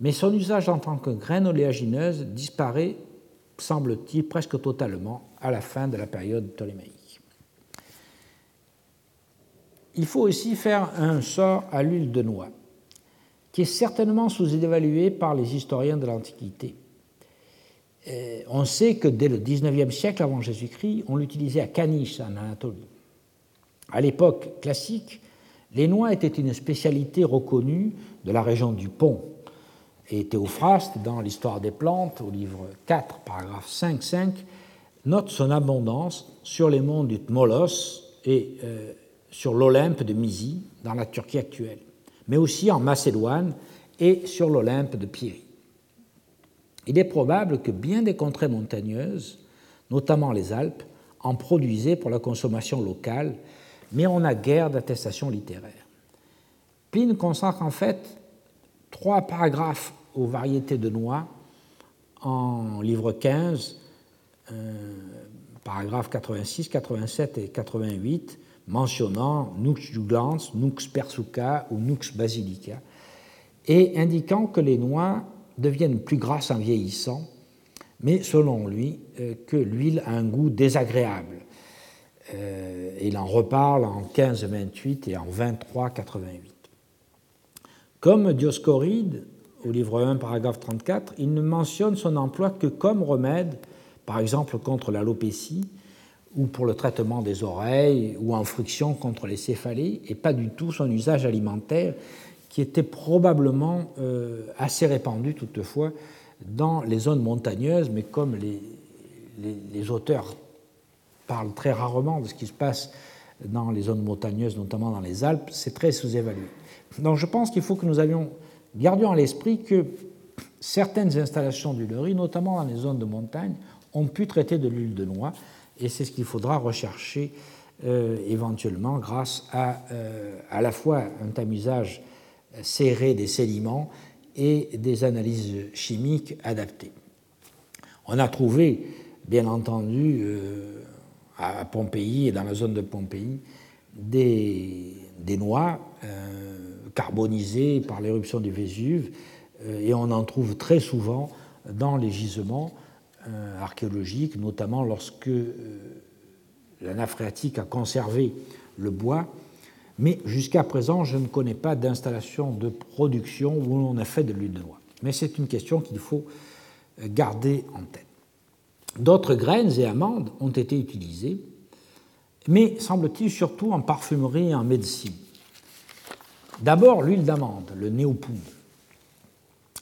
mais son usage en tant que graine oléagineuse disparaît semble-t-il, presque totalement à la fin de la période ptolémaïque. Il faut aussi faire un sort à l'huile de noix, qui est certainement sous-évaluée par les historiens de l'Antiquité. Euh, on sait que dès le XIXe siècle avant Jésus-Christ, on l'utilisait à Caniche, en Anatolie. À l'époque classique, les noix étaient une spécialité reconnue de la région du Pont, et Théophraste, dans l'Histoire des plantes, au livre 4, paragraphe 5.5, note son abondance sur les monts du Tmolos et euh, sur l'Olympe de Mysie, dans la Turquie actuelle, mais aussi en Macédoine et sur l'Olympe de Pyrie. Il est probable que bien des contrées montagneuses notamment les Alpes, en produisaient pour la consommation locale, mais on n'a guère d'attestation littéraire. Pline consacre en fait trois paragraphes aux variétés de noix en livre 15, euh, paragraphes 86, 87 et 88, mentionnant Nux jugulans, Nux persuca ou Nux basilica, et indiquant que les noix deviennent plus grasses en vieillissant, mais selon lui, euh, que l'huile a un goût désagréable. Euh, il en reparle en 15-28 et en 23-88. Comme Dioscoride, au livre 1, paragraphe 34, il ne mentionne son emploi que comme remède, par exemple contre l'alopécie, ou pour le traitement des oreilles, ou en friction contre les céphalées, et pas du tout son usage alimentaire, qui était probablement euh, assez répandu toutefois dans les zones montagneuses, mais comme les, les, auteurs parlent très rarement de ce qui se passe dans les zones montagneuses, notamment dans les Alpes, c'est très sous-évalué. Donc je pense qu'il faut que nous gardions à l'esprit que certaines installations d'huileries, notamment dans les zones de montagne, ont pu traiter de l'huile de noix, et c'est ce qu'il faudra rechercher euh, éventuellement grâce à euh, à la fois un tamisage serré des sédiments et des analyses chimiques adaptées. On a trouvé, bien entendu, euh, à Pompéi et dans la zone de Pompéi, des, noix euh, carbonisées par l'éruption du Vésuve, euh, et on en trouve très souvent dans les gisements archéologiques, notamment lorsque la nappe phréatique a conservé le bois mais jusqu'à présent, je ne connais pas d'installation de production où on a fait de l'huile de noix. Mais c'est une question qu'il faut garder en tête. D'autres graines et amandes ont été utilisées, mais semble-t-il surtout en parfumerie et en médecine. D'abord, l'huile d'amande, le néopum.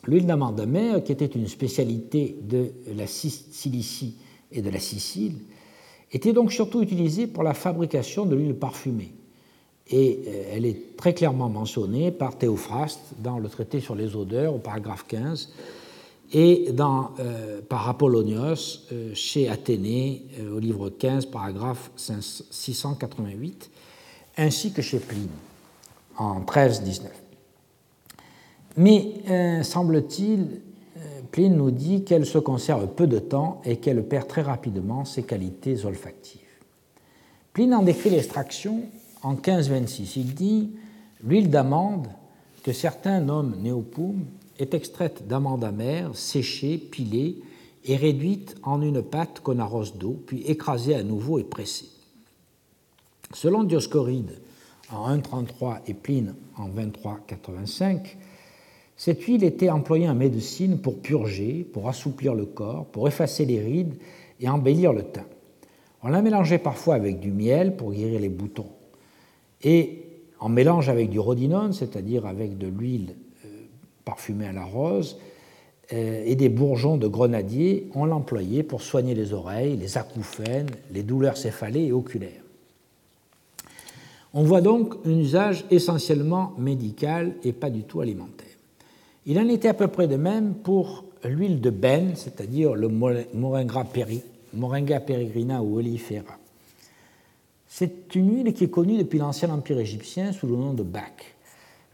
L'huile d'amande amère, qui était une spécialité de la Cilicie et de la Sicile, était donc surtout utilisée pour la fabrication de l'huile parfumée et euh, elle est très clairement mentionnée par Théophraste dans le traité sur les odeurs au paragraphe 15 et euh, par Apollonios euh, chez Athénée au livre 15, paragraphe 688, ainsi que chez Pline en 13-19. Mais semble-t-il, Pline nous dit qu'elle se conserve peu de temps et qu'elle perd très rapidement ses qualités olfactives. Pline en décrit l'extraction en 1526. Il dit L'huile d'amande, que certains nomment néopum, est extraite d'amandes amères, séchée, pilée et réduite en une pâte qu'on arrose d'eau, puis écrasée à nouveau et pressée. Selon Dioscoride en 1.33 et Pline en 23.85, cette huile était employée en médecine pour purger, pour assouplir le corps, pour effacer les rides et embellir le teint. On la mélangeait parfois avec du miel pour guérir les boutons et en mélange avec du rhodinone, c'est-à-dire avec de l'huile euh, parfumée à la rose, euh, et des bourgeons de grenadier, on l'employait pour soigner les oreilles, les acouphènes, les douleurs céphalées et oculaires. On voit donc un usage essentiellement médical et pas du tout alimentaire. Il en était à peu près de même pour l'huile de benne, c'est-à-dire le moringa, peregrina ou olifera. C'est une huile qui est connue depuis l'ancien empire égyptien sous le nom de Bak.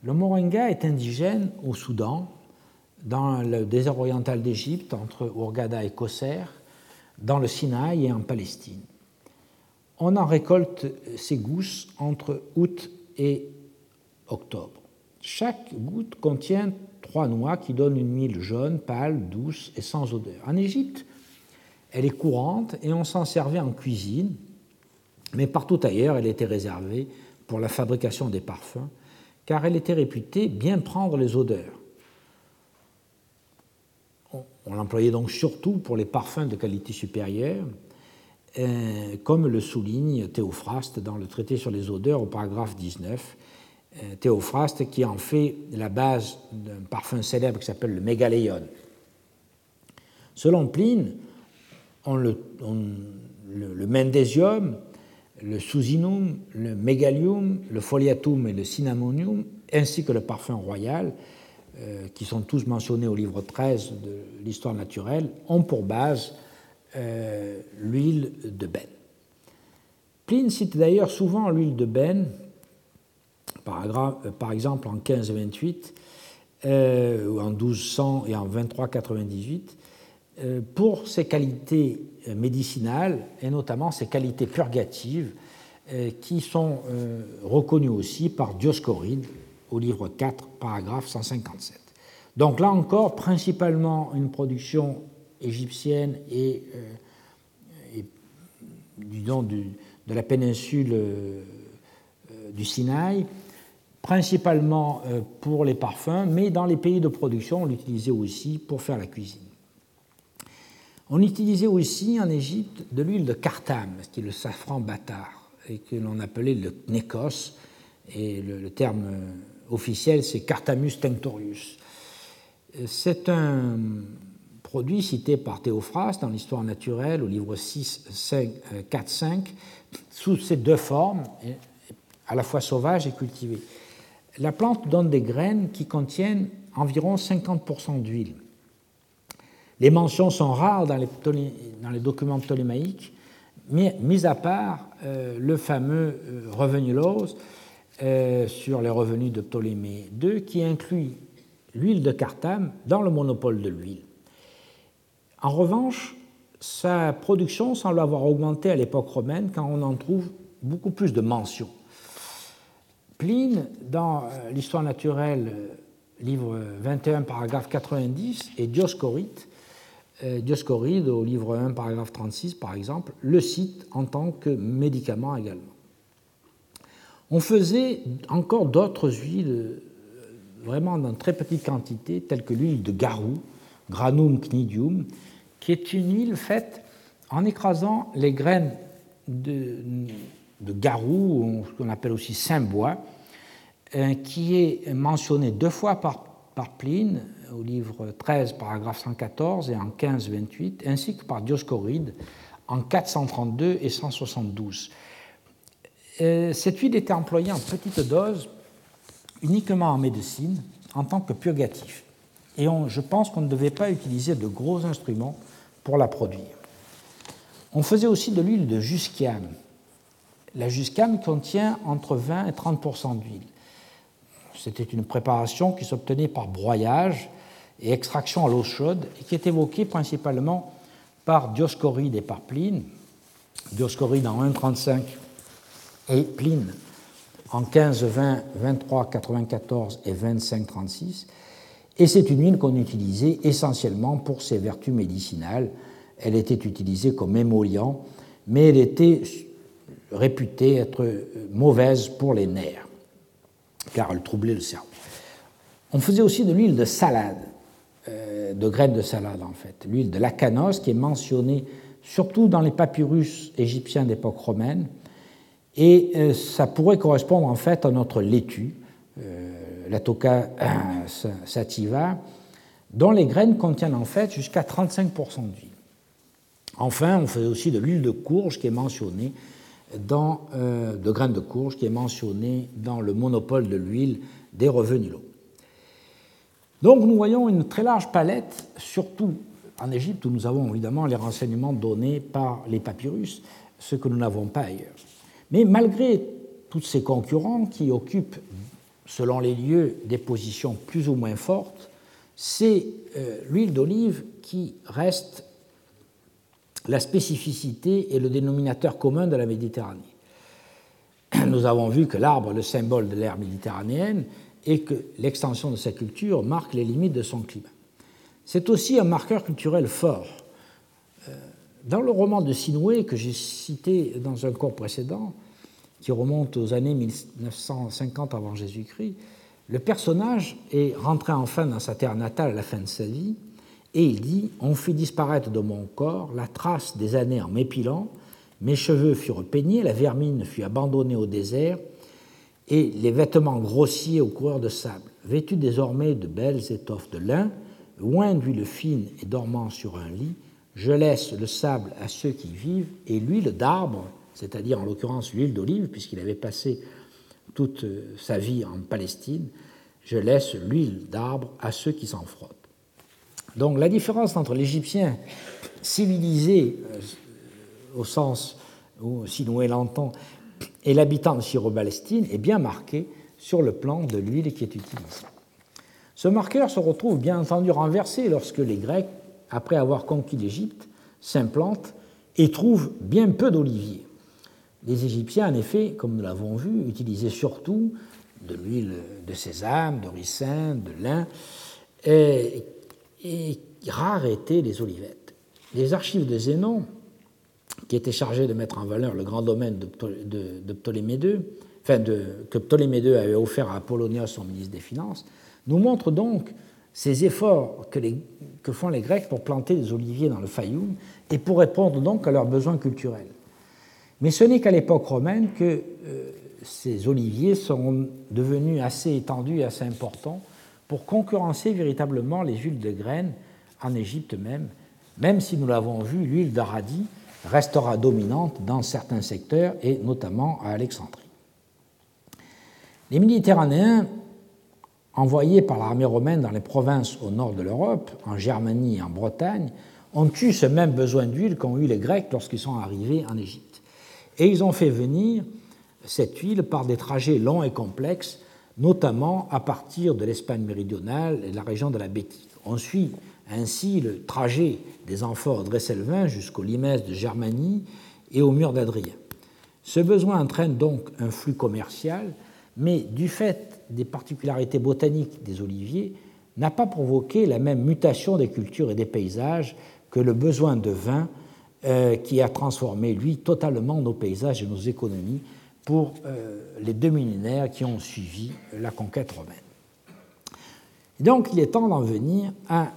Le moringa est indigène au Soudan, dans le désert oriental d'Égypte, entre Ourgada et Kosser, dans le Sinaï et en Palestine. On en récolte ces gousses entre août et octobre. Chaque goutte contient trois noix qui donnent une huile jaune, pâle, douce et sans odeur. En Égypte, elle est courante et on s'en servait en cuisine mais partout ailleurs, elle était réservée pour la fabrication des parfums, car elle était réputée bien prendre les odeurs. On l'employait donc surtout pour les parfums de qualité supérieure, comme le souligne Théophraste dans le traité sur les odeurs au paragraphe 19. Euh, Théophraste qui en fait la base d'un parfum célèbre qui s'appelle le mégaléon. Selon Pline, le, le, le mendésium le susinum, le megalium, le foliatum et le cinnamonium, ainsi que le parfum royal, euh, qui sont tous mentionnés au livre 13 de l'histoire naturelle, ont pour base euh, de benne. Pline cite d'ailleurs souvent l'huile de benne, par, par exemple en 1528 euh, ou en 1200 et en 2398, euh, pour ses qualités euh, médicinales et notamment ses qualités purgatives euh, qui sont reconnues aussi par Dioscoride au livre 4, paragraphe 157. Donc là encore, principalement une production égyptienne et, du nom de la péninsule du Sinaï, principalement pour les parfums, mais dans les pays de production, on l'utilisait aussi pour faire la cuisine. On utilisait aussi en Égypte de l'huile de cartame, qui est le safran bâtard, et que l'on appelait le nécos, et le, terme officiel c'est Cartamus tinctorius. C'est un produit cité par Théophraste dans l'histoire naturelle au livre 6, 5, 4, 5, sous ces deux formes, à la fois sauvage et cultivée. La plante donne des graines qui contiennent environ 50% d'huile. Les mentions sont rares dans les, documents ptolémaïques, mis à part euh, le fameux euh, revenu lose euh, sur les revenus de Ptolémée II, qui inclut l'huile de Carthame dans le monopole de l'huile. En revanche, sa production semble avoir augmenté à l'époque romaine quand on en trouve beaucoup plus de mentions. Pline, dans l'histoire naturelle, livre 21, paragraphe 90, et Dioscorite, euh, Dioscoride, au livre 1, paragraphe 36, par exemple, le cite en tant que médicament également. On faisait encore d'autres huiles, euh, vraiment dans très petite quantité, telles que l'huile de garou, Granum cnidium, qui est une huile faite en écrasant les graines de, garou, ce qu'on appelle aussi saint-bois, euh, qui est mentionné deux fois par, Pline au livre 13, paragraphe 114 et en 15, 28, ainsi que par Dioscoride en 432 et 172. Euh, cette huile était employée en petite dose uniquement en médecine en tant que purgatif. Et je pense qu'on ne devait pas utiliser de gros instruments pour la produire. On faisait aussi de l'huile de jusquiame. La jusquiame contient entre 20 et 30% d'huile. C'était une préparation qui s'obtenait par broyage et extraction à l'eau chaude, et qui est évoquée principalement par Dioscoride et par Pline. Dioscoride en 1.35 et Pline en 15, 20, 23, 94 et 25, 36. Et c'est une huile qu'on utilisait essentiellement pour ses vertus médicinales. Elle était utilisée comme émollient, mais elle était réputée être mauvaise pour les nerfs, car elle troublait le cerveau. On faisait aussi de l'huile de salade, euh, de graines de salade en fait, l'huile de lacanos qui est mentionnée surtout dans les papyrus égyptiens d'époque romaine, et euh, ça pourrait correspondre en fait à notre laitue, euh, la toca sativa, dont les graines contiennent en fait jusqu'à 35% d'huile. Enfin, on fait aussi de l'huile de courge qui est mentionnée dans, dans le monopole de l'huile des revenus lourds. Donc nous voyons une très large palette, surtout en Égypte où nous avons évidemment les renseignements donnés par les papyrus, ce que nous n'avons pas ailleurs. Mais malgré tous ces concurrents qui occupent, selon les lieux, des positions plus ou moins fortes, c'est euh, l'huile d'olive qui reste la spécificité et le dénominateur commun de la Méditerranée. Nous avons vu que l'arbre, le symbole de l'ère méditerranéenne, et que l'extension de sa culture marque les limites de son climat. C'est aussi un marqueur culturel fort. Euh, dans le roman de Sinoué que j'ai cité dans un cours précédent, qui remonte aux années 1950 avant Jésus-Christ, le personnage est rentré enfin dans sa terre natale à la fin de sa vie, et il dit On fit disparaître de mon corps la trace des années en m'épilant, mes cheveux furent peignés, la vermine fut abandonnée au désert, et les vêtements grossiers aux coureurs de sable, vêtus désormais de belles étoffes de lin, loin d'huile fine et dormant sur un lit, je laisse le sable à ceux qui vivent et l'huile d'arbre, c'est-à-dire en l'occurrence l'huile d'olive, puisqu'il avait passé toute sa vie en Palestine, je laisse l'huile d'arbre à ceux qui s'en frottent. Donc la différence entre l'Égyptien civilisé euh, au sens où Sinoué l'entend, et l'habitant de Syro-Palestine est bien marqué sur le plan de l'huile qui est utilisée. Ce marqueur se retrouve bien entendu renversé lorsque les Grecs, après avoir conquis l'Égypte, s'implantent et trouvent bien peu d'oliviers. Les Égyptiens, en effet, comme nous l'avons vu, utilisaient surtout de l'huile de sésame, de ricin, de lin, et, et rares étaient les olivettes. Les archives de Zénon, qui étaient chargées de mettre en valeur le grand domaine de, Ptolémée II, enfin que Ptolémée II avait offert à Apollonios, son ministre des Finances, nous montre donc ces efforts que, que, font les Grecs pour planter des oliviers dans le Fayoum et pour répondre donc à leurs besoins culturels. Mais ce n'est qu'à l'époque romaine que euh, ces oliviers sont devenus assez étendus et assez importants pour concurrencer véritablement les huiles de graines en Égypte même, même si nous l'avons vu, l'huile d'Aradi restera dominante dans certains secteurs et notamment à Alexandrie. Les Méditerranéens envoyés par l'armée romaine dans les provinces au nord de l'Europe, en Germanie et en Bretagne, ont eu ce même besoin d'huile qu'ont eu les Grecs lorsqu'ils sont arrivés en Égypte. Et ils ont fait venir cette huile par des trajets longs et complexes, notamment à partir de l'Espagne méridionale et de la région de la Bétique. On suit ainsi le trajet des amphores Dresselvin jusqu'au limès de Germanie et au mur d'Adrien. Ce besoin entraîne donc un flux commercial, mais du fait des particularités botaniques des oliviers, n'a pas provoqué la même mutation des cultures et des paysages que le besoin de vin euh, qui a transformé, lui, totalement nos paysages et nos économies pour euh, les deux millénaires qui ont suivi la conquête romaine. Donc il est temps d'en venir à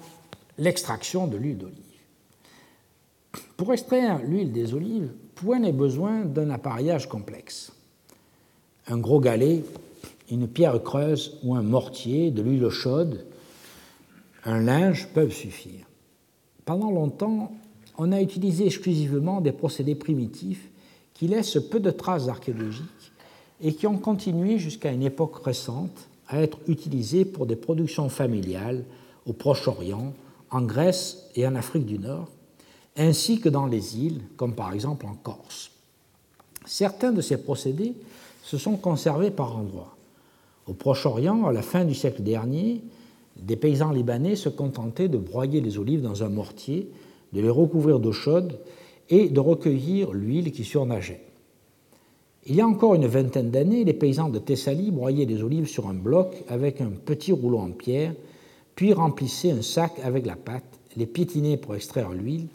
l'extraction de l'huile d'olive. Pour extraire l'huile des olives, point n'est besoin d'un appareillage complexe. Un gros galet une pierre creuse ou un mortier, de l'huile chaude, un linge peuvent suffire. Pendant longtemps, on a utilisé exclusivement des procédés primitifs qui laissent peu de traces archéologiques et qui ont continué jusqu'à une époque récente à être utilisés pour des productions familiales au Proche-Orient, en Grèce et en Afrique du Nord, ainsi que dans les îles, comme par exemple en Corse. Certains de ces procédés se sont conservés par endroits. Au Proche-Orient, à la fin du siècle dernier, des paysans libanais se contentaient de broyer les olives dans un mortier, de les recouvrir d'eau chaude et de recueillir l'huile qui surnageait. Il y a encore une vingtaine d'années, les paysans de Thessalie broyaient les olives sur un bloc avec un petit rouleau en pierre, puis remplissaient un sac avec la pâte, les piétinaient pour extraire l'huile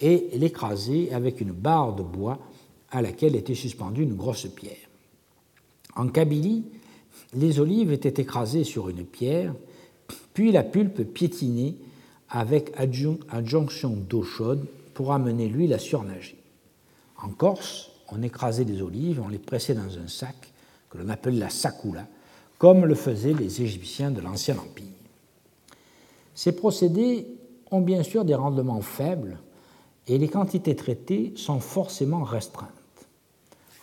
et l'écrasaient avec une barre de bois à laquelle était suspendue une grosse pierre. En Kabylie, les olives étaient écrasées sur une pierre, puis la pulpe piétinée avec adjonction d'eau chaude pour amener l'huile à surnager. En Corse, on écrasait les olives, on les pressait dans un sac que l'on appelait la sakoula, comme le faisaient les Égyptiens de l'Ancien Empire. Ces procédés ont bien sûr des rendements faibles et les quantités traitées sont forcément restreintes.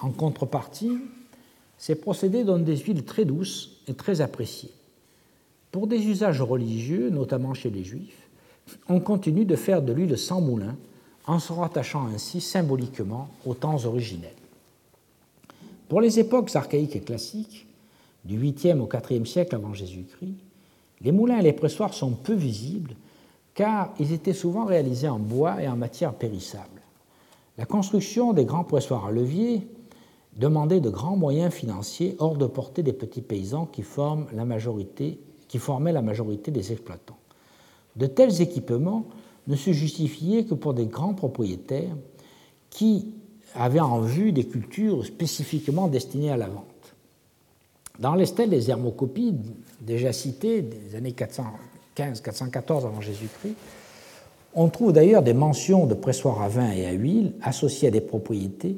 En contrepartie, ces procédés donnent des huiles très douces et très appréciées. Pour des usages religieux, notamment chez les juifs, on continue de faire de l'huile sans moulin en se rattachant ainsi symboliquement aux temps originels. Pour les époques archaïques et classiques, du 8e au 4e siècle avant Jésus-Christ, les moulins et les pressoirs sont peu visibles car ils étaient souvent réalisés en bois et en matière périssable. La construction des grands pressoirs à levier demander de grands moyens financiers hors de portée des petits paysans qui formaient la majorité des exploitants. De tels équipements ne se justifiaient que pour des grands propriétaires qui avaient en vue des cultures spécifiquement destinées à la vente. Dans les stèles des hermocopies, déjà citées des années 415-414 avant Jésus-Christ, on trouve d'ailleurs des mentions de pressoirs à vin et à huile associés à des propriétés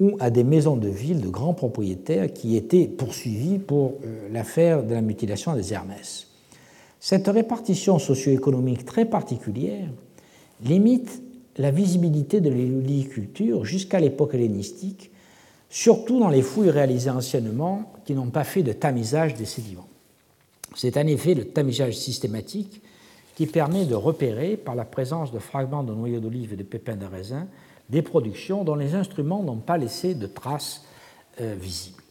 ou à des maisons de ville de grands propriétaires qui étaient poursuivis pour euh, l'affaire de la mutilation des Hermès. Cette répartition socio-économique très particulière limite la visibilité de l'oliviculture jusqu'à l'époque hellénistique, surtout dans les fouilles réalisées anciennement qui n'ont pas fait de tamisage des sédiments. C'est en effet le tamisage systématique qui permet de repérer, par la présence de fragments de noyaux d'olive et de pépins de raisin, des productions dont les instruments n'ont pas laissé de traces euh, visibles.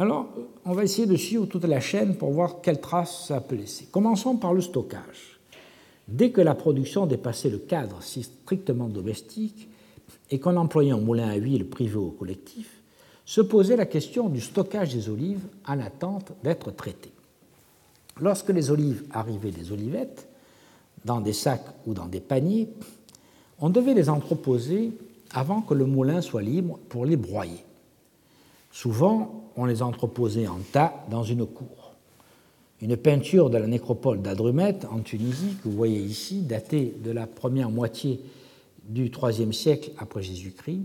Alors, on va essayer de suivre toute la chaîne pour voir quelles traces ça peut laisser. Commençons par le stockage. Dès que la production dépassait le cadre si strictement domestique et qu'on employait un moulin à huile privé ou collectif, se posait la question du stockage des olives en attente d'être traitées. Lorsque les olives arrivaient des olivettes, dans des sacs ou dans des paniers, on devait les entreposer avant que le moulin soit libre pour les broyer. Souvent, on les entreposait en tas dans une cour. Une peinture de la nécropole d'Adrumète en Tunisie, que vous voyez ici, datée de la première moitié du IIIe siècle après Jésus-Christ,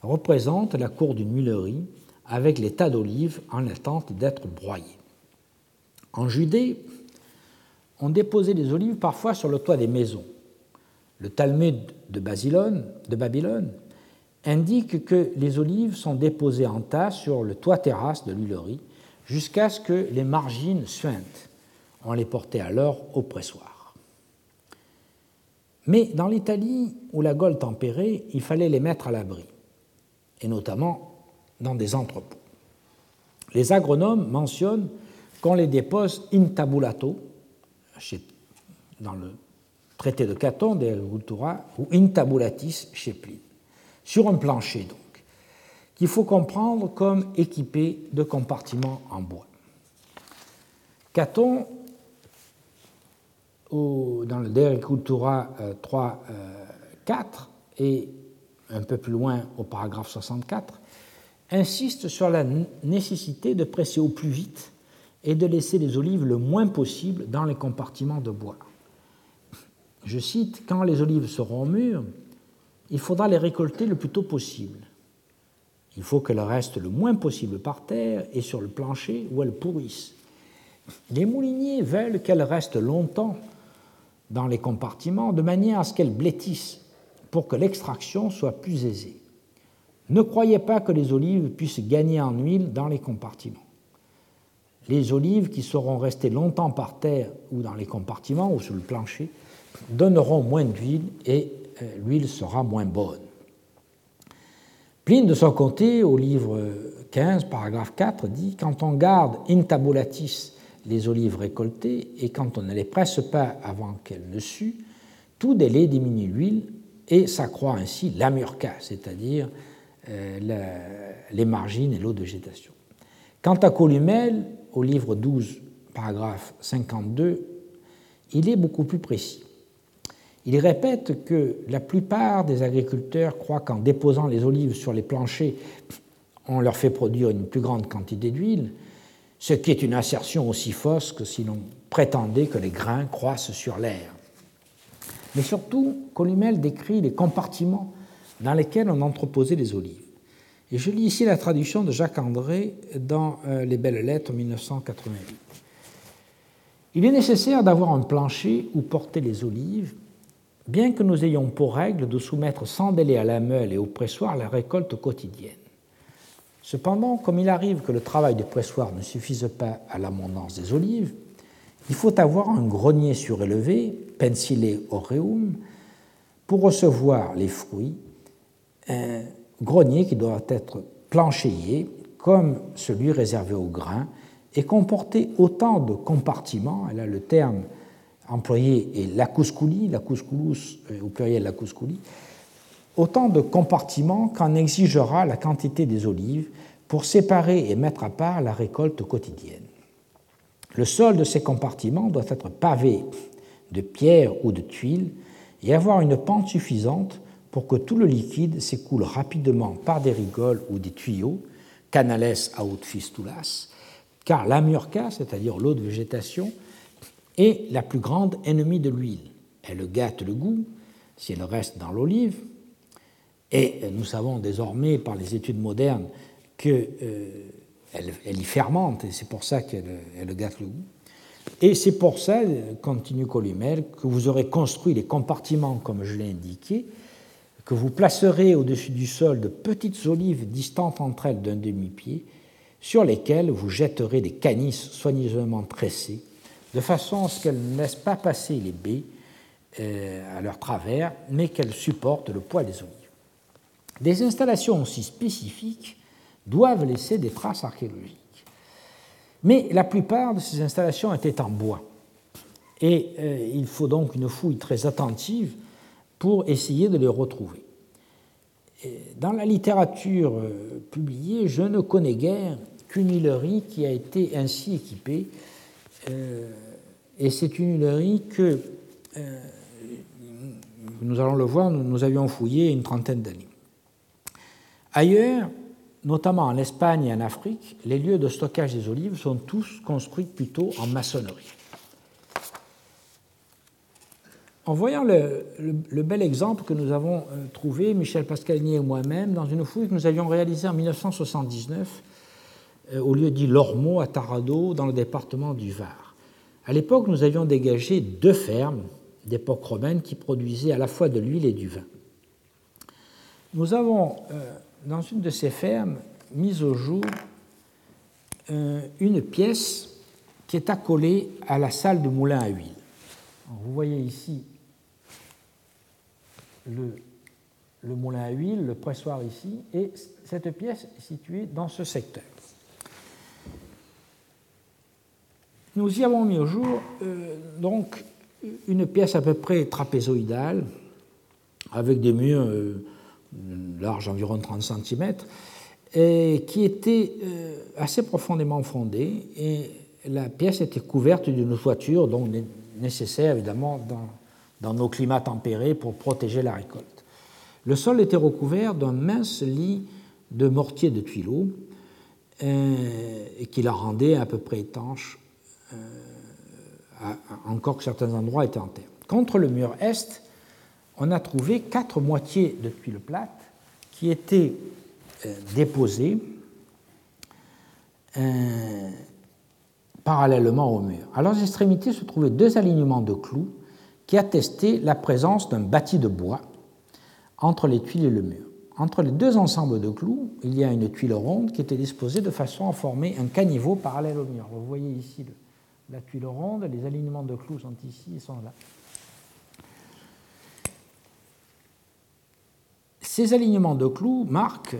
représente la cour d'une huilerie avec les tas d'olives en attente d'être broyées. En Judée, on déposait des olives parfois sur le toit des maisons. Le Talmud de Babylone indique que les olives sont déposées en tas sur le toit terrasse de l'huilerie jusqu'à ce que les margines suintent. On les portait alors au pressoir. Mais dans l'Italie où la Gaule tempérait, il fallait les mettre à l'abri, et notamment dans des entrepôts. Les agronomes mentionnent qu'on les dépose in tabulato, dans le traité de Caton de Agricultura, ou in tabulatis chez Pline, sur un plancher donc, qu'il faut comprendre comme équipé de compartiments en bois. Caton, dans le De Agricultura 3, 4, et un peu plus loin au paragraphe 64, insiste sur la nécessité de presser au plus vite et de laisser les olives le moins possible dans les compartiments de bois. Je cite, Quand les olives seront mûres, il faudra les récolter le plus tôt possible. Il faut qu'elles restent le moins possible par terre et sur le plancher où elles pourrissent. Les mouliniers veulent qu'elles restent longtemps dans les compartiments de manière à ce qu'elles blétissent pour que l'extraction soit plus aisée. Ne croyez pas que les olives puissent gagner en huile dans les compartiments. Les olives qui seront restées longtemps par terre ou dans les compartiments ou sur le plancher donneront moins d'huile et l'huile sera moins bonne. Pline, de son côté, au livre 15, paragraphe 4, dit Quand on garde in tabulatis les olives récoltées et quand on ne les presse pas avant qu'elles ne suent, tout délai diminue l'huile et s'accroît ainsi l'amurca, c'est-à-dire euh, les margines et l'eau de végétation. Quant à Columel, au livre 12, paragraphe 52, il est beaucoup plus précis. Il répète que la plupart des agriculteurs croient qu'en déposant les olives sur les planchers, on leur fait produire une plus grande quantité d'huile, ce qui est une assertion aussi fausse que si l'on prétendait que les grains croissent sur l'air. Mais surtout, Columel décrit les compartiments dans lesquels on entreposait les olives. Et je lis ici la traduction de Jacques André dans euh, Les Belles Lettres 1988. Il est nécessaire d'avoir un plancher où porter les olives, bien que nous ayons pour règle de soumettre sans délai à la meule et au pressoir la récolte quotidienne. Cependant, comme il arrive que le travail de pressoir ne suffise pas à l'abondance des olives, il faut avoir un grenier surélevé, pensile aureum, pour recevoir les fruits, grenier qui doit être planchéié comme celui réservé aux grains et comporter autant de compartiments, là le terme employé est la couscouli, la couscoulous euh, au pluriel la couscouli, autant de compartiments qu'en exigera la quantité des olives pour séparer et mettre à part la récolte quotidienne. Le sol de ces compartiments doit être pavé de pierres ou de tuiles et avoir une pente suffisante pour que tout le liquide s'écoule rapidement par des rigoles ou des tuyaux, canales aut fistulas, car l'amurca, c'est-à-dire l'eau de végétation, est la plus grande ennemie de l'huile. Elle gâte le goût si elle reste dans l'olive, et nous savons désormais par les études modernes qu'elle euh, y fermente, et c'est pour ça qu'elle gâte le goût. Et c'est pour ça, continue Columel, que vous aurez construit les compartiments comme je l'ai indiqué, que vous placerez au-dessus du sol de petites olives distantes entre elles d'un demi-pied, sur lesquelles vous jetterez des canisses soigneusement tressées, de façon à ce qu'elles ne laissent pas passer les baies à leur travers, mais qu'elles supportent le poids des olives. Des installations aussi spécifiques doivent laisser des traces archéologiques. Mais la plupart de ces installations étaient en bois. Et euh, il faut donc une fouille très attentive pour essayer de les retrouver. dans la littérature euh, publiée, je ne connais guère qu'une huilerie qui a été ainsi équipée. Euh, et c'est une huilerie que, nous allons le voir, nous avions fouillé une trentaine d'années. Ailleurs, notamment en Espagne et en Afrique, les lieux de stockage des olives sont tous construits plutôt en maçonnerie. En voyant le, bel exemple que nous avons euh, trouvé, Michel Pascalini et moi-même, dans une fouille que nous avions réalisée en 1979 euh, au lieu dit Lormeau à Tarado, dans le département du Var. À l'époque, nous avions dégagé deux fermes d'époque romaine qui produisaient à la fois de l'huile et du vin. Nous avons euh, dans une de ces fermes, mise au jour euh, une pièce qui est accolée à la salle de moulin à huile. vous voyez ici le, moulin à huile, le pressoir ici, et cette pièce est située dans ce secteur. Nous y avons mis au jour euh, donc une pièce à peu près trapézoïdale, avec des murs euh, large environ 30 cm, et qui était euh, assez profondément fondée, et la pièce était couverte d'une toiture, donc nécessaire évidemment dans, dans nos climats tempérés pour protéger la récolte. Le sol était recouvert d'un mince lit de mortier de tuileaux, qui la rendait à peu près étanche, encore que certains endroits étaient en terre. Contre le mur est, on a trouvé quatre moitiés de tuiles plates qui étaient euh, déposées euh, parallèlement au mur. À leurs extrémités se trouvaient deux alignements de clous qui attestaient la présence d'un bâti de bois entre les tuiles et le mur. Entre les deux ensembles de clous, il y a une tuile ronde qui était disposée de façon à former un caniveau parallèle au mur. Vous voyez ici la tuile ronde, les alignements de clous sont ici et sont là. Ces alignements de clous marquent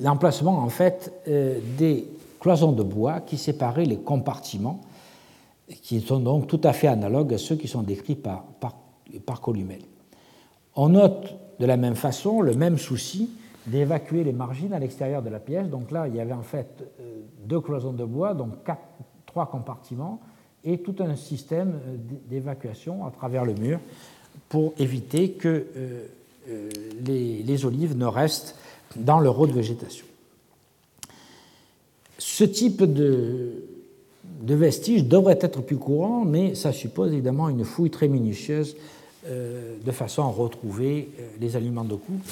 l'emplacement en fait euh, des cloisons de bois qui séparaient les compartiments, qui sont donc tout à fait analogues à ceux qui sont décrits par, par, Columel. On note de la même façon le même souci d'évacuer les margines à l'extérieur de la pièce. Donc là, il y avait en fait euh, deux cloisons de bois, donc trois compartiments, et tout un système euh, d'évacuation à travers le mur pour éviter que euh, les, olives ne restent dans leur haute végétation. Ce type de, de vestiges devrait être plus courant, mais ça suppose évidemment une fouille très minutieuse de façon à retrouver les aliments de coupe.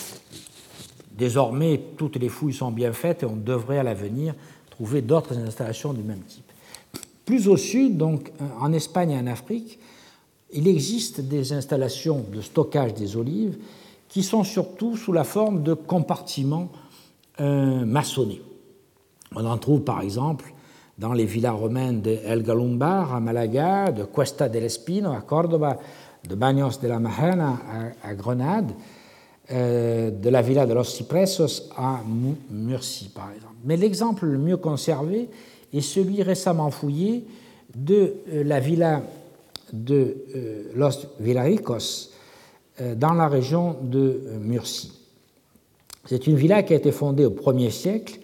Désormais, toutes les fouilles sont bien faites et on devrait à l'avenir trouver d'autres installations du même type. Plus au sud, donc en Espagne et en Afrique, il existe des installations de stockage des olives qui sont surtout sous la forme de compartiments euh, maçonnés. On en trouve par exemple dans les villas romaines de El Galumbar à Malaga, de Cuesta del Espino à Córdoba, de Baños de la Majana à, Grenade, euh, de la villa de los Cipresos à Murcie par exemple. Mais l'exemple le mieux conservé est celui récemment fouillé de euh, la villa de euh, Los Villaricos dans la région de Murcie. C'est une villa qui a été fondée au 1er siècle,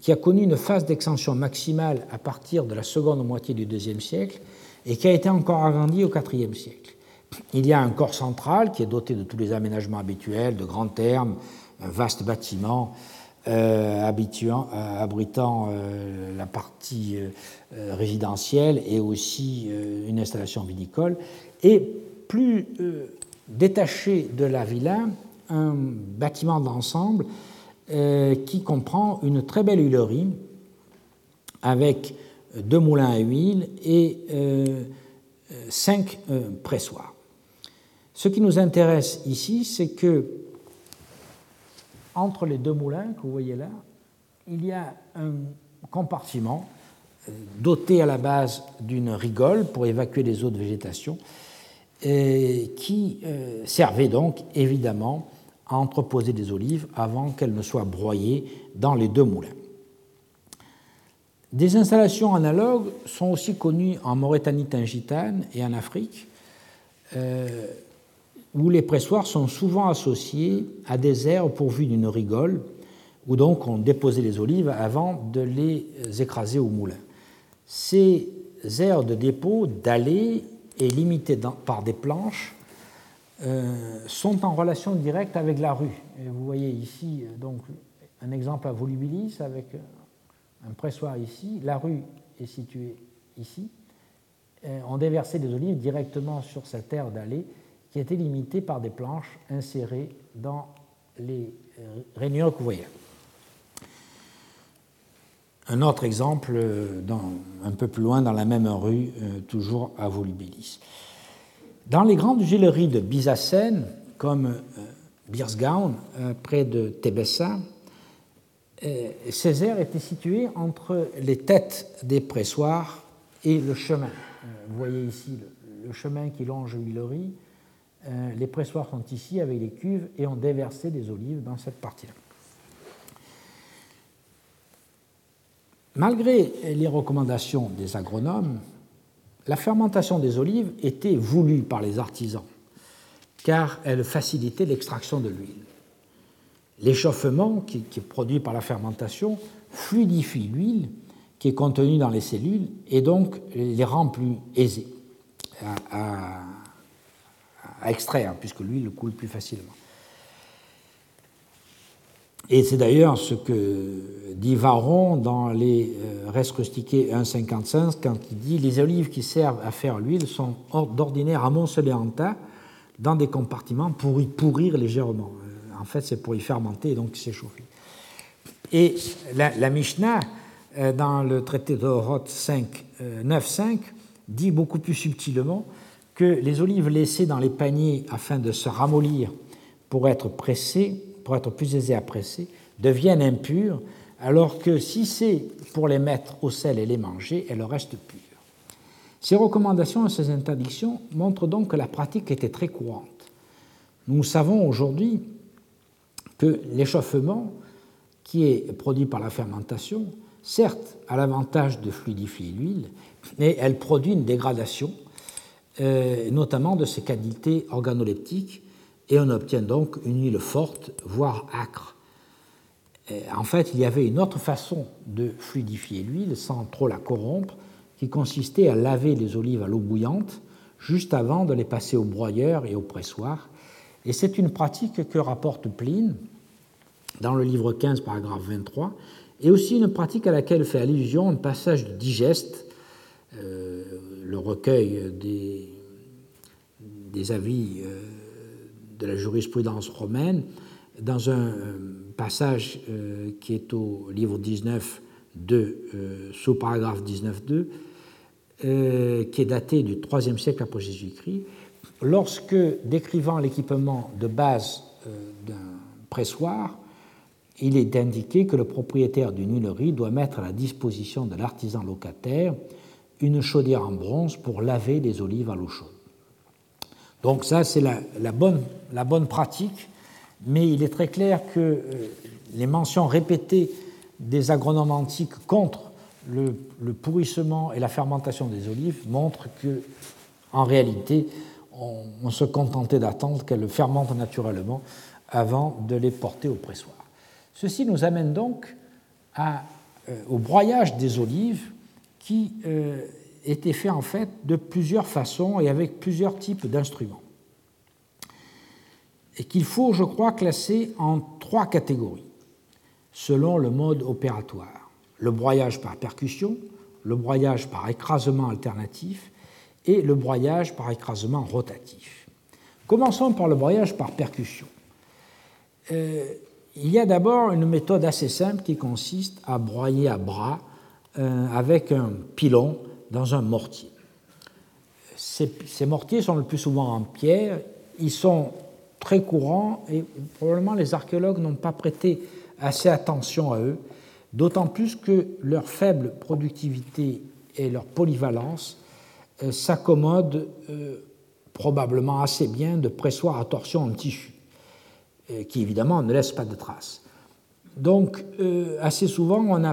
qui a connu une phase d'extension maximale à partir de la seconde moitié du IIe siècle et qui a été encore agrandie au IVe siècle. Il y a un corps central qui est doté de tous les aménagements habituels, de grands thermes, un vaste bâtiment euh, euh, abritant euh, la partie résidentielle et aussi une installation vinicole, et plus détaché de la villa, un bâtiment d'ensemble qui comprend une très belle huilerie avec deux moulins à huile et cinq pressoirs. Ce qui nous intéresse ici, c'est que entre les deux moulins que vous voyez là, il y a un compartiment doté à la base d'une rigole pour évacuer les eaux de végétation, qui servait donc évidemment à entreposer des olives avant qu'elles ne soient broyées dans les deux moulins. Des installations analogues sont aussi connues en Mauritanie-Tingitane et en Afrique, euh, où les pressoirs sont souvent associés à des aires pourvues d'une rigole, où donc on déposait les olives avant de les écraser au moulin. Ces aires de dépôt dallées et limitées par des planches euh, sont en relation directe avec la rue. vous voyez ici donc un exemple à volubilis avec un pressoir ici, la rue est située ici. Euh, on déversait des olives directement sur cette terre d'allée qui était limitée par des planches insérées dans les euh, rainures que vous voyez. Un autre exemple, euh, un peu plus loin dans la même rue, toujours à Volubilis. Dans les grandes gélèreries de Bizacène, comme Birsgaun, près de Tébessa, euh, Césaire était situé entre les têtes des pressoirs et le chemin. Euh, vous voyez ici le, chemin qui longe l'huilerie. Euh, les pressoirs sont ici avec les cuves et on déversé des olives dans cette partie-là. Malgré les recommandations des agronomes, la fermentation des olives était voulue par les artisans, car elle facilitait l'extraction de l'huile. L'échauffement, qui, est produit par la fermentation, fluidifie l'huile qui est contenue dans les cellules et donc les rend plus aisées extraire, puisque l'huile coule plus facilement. Et c'est d'ailleurs ce que dit Varon dans les euh, Restes rustiqués 1.55 quand il dit Les olives qui servent à faire l'huile sont d'ordinaire amoncelées en tas dans des compartiments pour y pourrir légèrement en fait, c'est pour y fermenter et donc s'échauffer. Et la, Mishnah, euh, dans le traité de Horoth 5, 9.5, dit beaucoup plus subtilement que les olives laissées dans les paniers afin de se ramollir pour être pressées, pour être plus aisées à presser, deviennent impures, alors que si c'est pour les mettre au sel et les manger, elles restent pures. Ces recommandations et ces interdictions montrent donc que la pratique était très courante. Nous savons aujourd'hui que l'échauffement, qui est produit par la fermentation, certes a l'avantage de fluidifier l'huile, mais elle produit une dégradation, notamment de ses qualités organoleptiques, et on obtient donc une huile forte, voire âcre. Euh, en fait, il y avait une autre façon de fluidifier l'huile sans trop la corrompre, qui consistait à laver les olives à l'eau bouillante juste avant de les passer au broyeur et au pressoir. Et c'est une pratique que rapporte Pline dans le livre 15, paragraphe 23, et aussi une pratique à laquelle fait allusion un passage de Digeste, euh, le recueil des, avis euh, de la jurisprudence romaine, dans un euh, passage qui est au livre 19, 2, sous paragraphe 19.2, qui est daté du IIIe siècle après Jésus-Christ, lorsque, décrivant l'équipement de base d'un pressoir, il est indiqué que le propriétaire d'une huilerie doit mettre à la disposition de l'artisan locataire une chaudière en bronze pour laver les olives à l'eau chaude. Donc ça, c'est la, bonne, pratique, mais il est très clair que euh, les mentions répétées des agronomes antiques contre le, pourrissement et la fermentation des olives montrent que, en réalité, on, on se contentait d'attendre qu'elles fermentent naturellement avant de les porter au pressoir. Ceci nous amène donc euh, au broyage des olives qui euh, était fait en fait de plusieurs façons et avec plusieurs types d'instruments. Et qu'il faut, je crois, classer en trois catégories selon le mode opératoire. Le broyage par percussion, le broyage par écrasement alternatif et le broyage par écrasement rotatif. Commençons par le broyage par percussion. Euh, il y a d'abord une méthode assez simple qui consiste à broyer à bras avec un pilon dans un mortier. Ces, mortiers sont le plus souvent en pierre, ils sont très courants et probablement les archéologues n'ont pas prêté assez attention à eux, d'autant plus que leur faible productivité et leur polyvalence euh, s'accommodent euh, probablement assez bien de pressoirs à torsion en tissu, euh, qui évidemment ne laissent pas de traces. Donc, assez souvent, on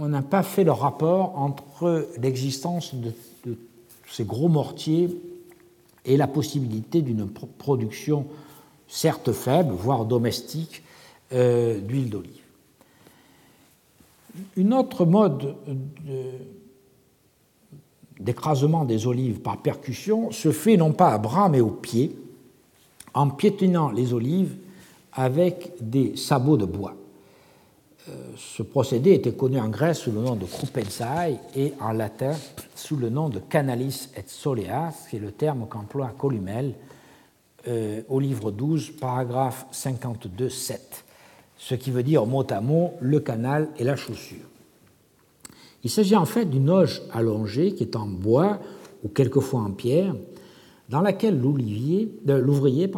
n'a pas fait le rapport entre l'existence de, ces gros mortiers et la possibilité d'une production certes faible, voire domestique, d'huile d'olive. Une autre mode de, d'écrasement des olives par percussion se fait non pas à bras mais au pied, en piétinant les olives avec des sabots de bois. Euh, ce procédé était connu en Grèce sous le nom de krupenzai et en latin sous le nom de canalis et solea, qui est le terme qu'emploie Columel euh, au livre 12, paragraphe 52, 7, ce qui veut dire mot à mot le canal et la chaussure. Il s'agit en fait d'une auge allongée qui est en bois ou quelquefois en pierre, dans laquelle euh, l'ouvrier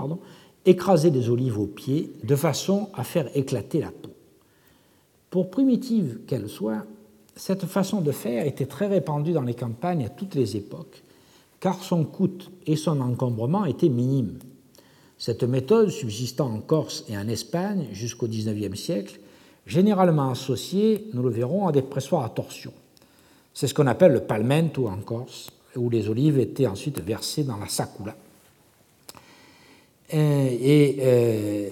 écrasait des olives au pied de façon à faire éclater la peau. Pour primitive qu'elle soit, cette façon de faire était très répandue dans les campagnes à toutes les époques, car son coût et son encombrement étaient minimes. Cette méthode, subsistant en Corse et en Espagne jusqu'au XIXe siècle, généralement associé, nous le verrons, à des pressoirs à torsion. C'est ce qu'on appelle le palmento en Corse, où les olives étaient ensuite versées dans la sacula. Et, euh,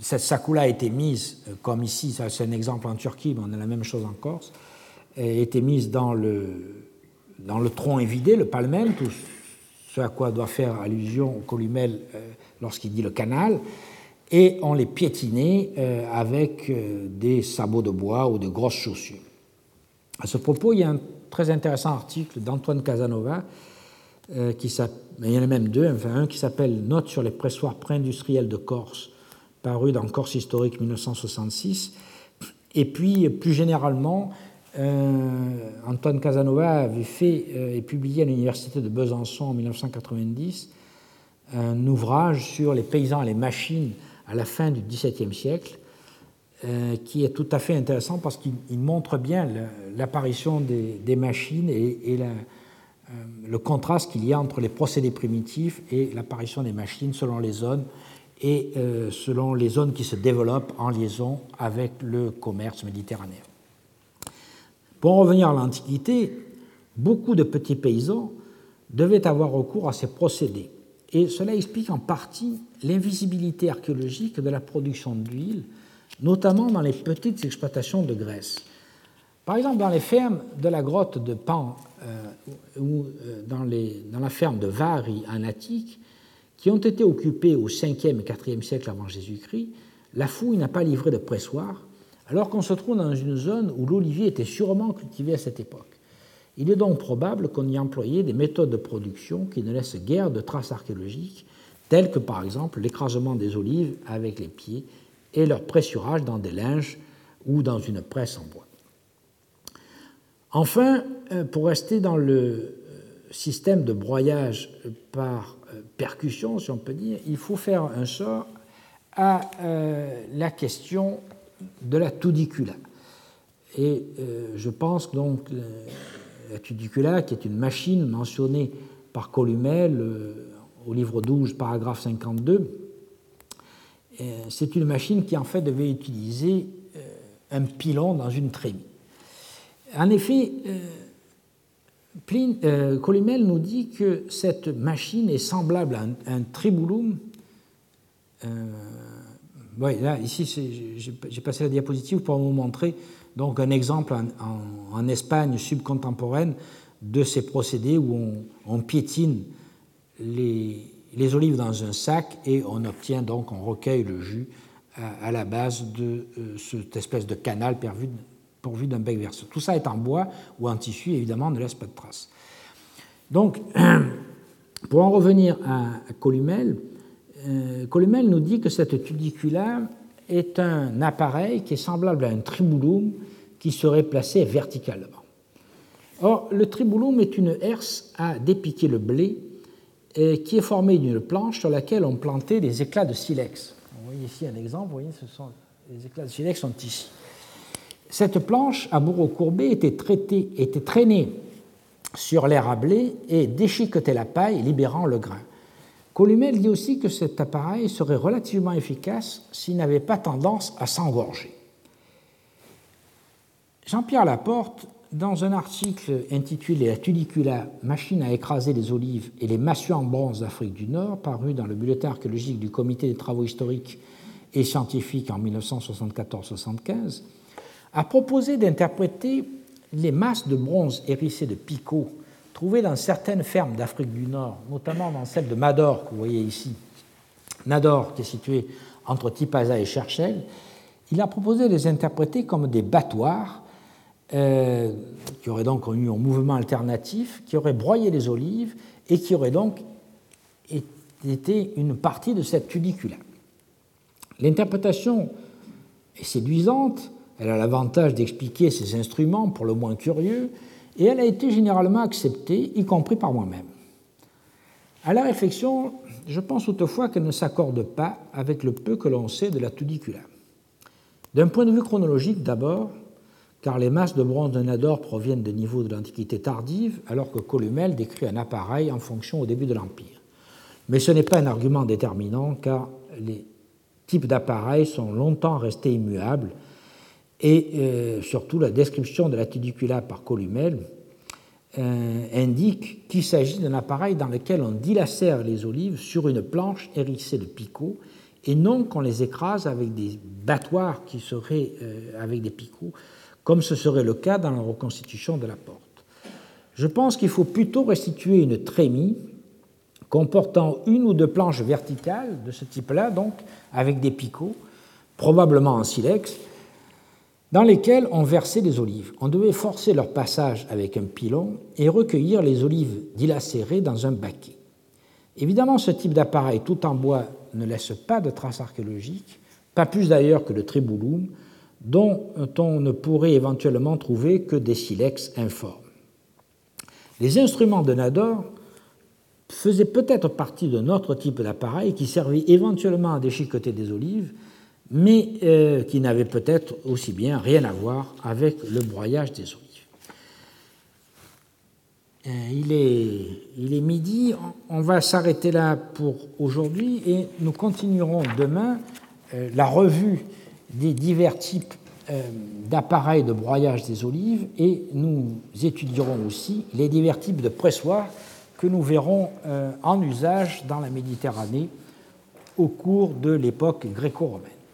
cette sacula a été mise, comme ici, c'est un exemple en Turquie, mais on a la même chose en Corse, a été mise dans le, dans le tronc évidé, le palmento, ce à quoi doit faire allusion Columel euh, lorsqu'il dit le canal, et on les piétinait euh, avec euh, des sabots de bois ou de grosses chaussures. À ce propos, il y a un très intéressant article d'Antoine Casanova, euh, qui il y en a même deux, un qui s'appelle Notes sur les pressoirs pré-industriels de Corse, paru dans Corse historique 1966, et puis plus généralement, Antoine Casanova avait fait et publié à l'université de Besançon en 1990 un ouvrage sur les paysans et les machines à la fin du XVIIe siècle, euh, qui est tout à fait intéressant parce qu'il montre bien l'apparition des, machines et, euh, le contraste qu'il y a entre les procédés primitifs et l'apparition des machines selon les zones et euh, selon les zones qui se développent en liaison avec le commerce méditerranéen. Pour en revenir à l'Antiquité, beaucoup de petits paysans devaient avoir recours à ces procédés et cela explique en partie l'invisibilité archéologique de la production d'huile, notamment dans les petites exploitations de Grèce. Par exemple, dans les fermes de la grotte de Pan euh, ou euh, dans, dans, la ferme de Vari en Attique, qui ont été occupées au 5e et 4e siècle avant Jésus-Christ, la fouille n'a pas livré de pressoir, alors qu'on se trouve dans une zone où l'olivier était sûrement cultivé à cette époque. Il est donc probable qu'on y employait des méthodes de production qui ne laissent guère de traces archéologiques, telles que par exemple l'écrasement des olives avec les pieds et leur pressurage dans des linges ou dans une presse en bois. Enfin, euh, pour rester dans le euh, système de broyage par percussion, si on peut dire, il faut faire un sort à la question de la tudicula. Et je pense donc la tudicula, qui est une machine mentionnée par Columel euh, au livre 12, paragraphe 52. Euh, c'est une machine qui en fait devait utiliser euh, un pilon dans une trémie. En effet, Columel nous dit que cette machine est semblable à un, tribulum. là, ici, j'ai passé la diapositive pour vous montrer donc un exemple en, Espagne subcontemporaine de ces procédés où on, piétine les, olives dans un sac et on obtient donc, on recueille le jus à, la base de euh, cette espèce de canal pourvu, d'un bec verseux. Tout ça est en bois ou en tissu, évidemment, ne laisse pas de traces. Donc, pour en revenir à, Columel, euh, Columel nous dit que cette tudicula est un appareil qui est semblable à un tribulum qui serait placé verticalement. Or, le tribulum est une herse à dépiquer le blé et qui est formée d'une planche sur laquelle on plantait des éclats de silex. Vous voyez ici un exemple, vous voyez, les éclats de silex sont ici. Cette planche à bourreau courbé était, traitée, était traînée sur l'air à blé et déchiquetait la paille, libérant le grain. Columel dit aussi que cet appareil serait relativement efficace s'il n'avait pas tendance à s'engorger. Jean-Pierre Laporte, dans un article intitulé La tulicula, machine à écraser les olives et les massues en bronze d'Afrique du Nord, paru dans le bulletin archéologique du Comité des travaux historiques et scientifiques en 1974-75, a proposé d'interpréter les masses de bronze hérissées de picots trouvées dans certaines fermes d'Afrique du Nord, notamment dans celle de Mador que vous voyez ici, Nador qui est situé entre Tipaza et Cherchel, il a proposé de les interpréter comme des battoirs euh, qui auraient donc eu un mouvement alternatif, qui auraient broyé les olives et qui auraient donc été une partie de cette tunicula. L'interprétation est séduisante, elle a l'avantage d'expliquer ces instruments pour le moins curieux, et elle a été généralement acceptée, y compris par moi-même. À la réflexion, je pense toutefois qu'elle ne s'accorde pas avec le peu que l'on sait de la tunicula. D'un point de vue chronologique d'abord, car les masses de bronze de Nador proviennent de niveaux de l'Antiquité tardive, alors que Columel décrit un appareil en fonction au début de l'Empire. Mais ce n'est pas un argument déterminant, car les types d'appareils sont longtemps restés immuables et euh, surtout, la description de la tunicula par Columel euh, indique qu'il s'agit d'un appareil dans lequel on dilacère les olives sur une planche hérissée de picots et non qu'on les écrase avec des battoirs qui seraient euh, avec des picots, comme ce serait le cas dans la reconstitution de la porte. Je pense qu'il faut plutôt restituer une trémie comportant une ou deux planches verticales de ce type-là, donc avec des picots, probablement en silex, dans lesquels on versait les olives. On devait forcer leur passage avec un pilon et recueillir les olives dilacérées dans un baquet. Évidemment, ce type d'appareil tout en bois ne laisse pas de traces archéologiques, pas plus d'ailleurs que le tribouloum, dont on ne pourrait éventuellement trouver que des silex informes. Les instruments de Nador faisaient peut-être partie d'un autre type d'appareil qui servait éventuellement à déchiqueter des olives, mais euh, qui n'avait peut-être aussi bien rien à voir avec le broyage des olives. Euh, il, est, midi, on va s'arrêter là pour aujourd'hui et nous continuerons demain euh, la revue des divers types d'appareils de broyage des olives et nous étudierons aussi les divers types de pressoirs que nous verrons en usage dans la Méditerranée au cours de l'époque gréco-romaine.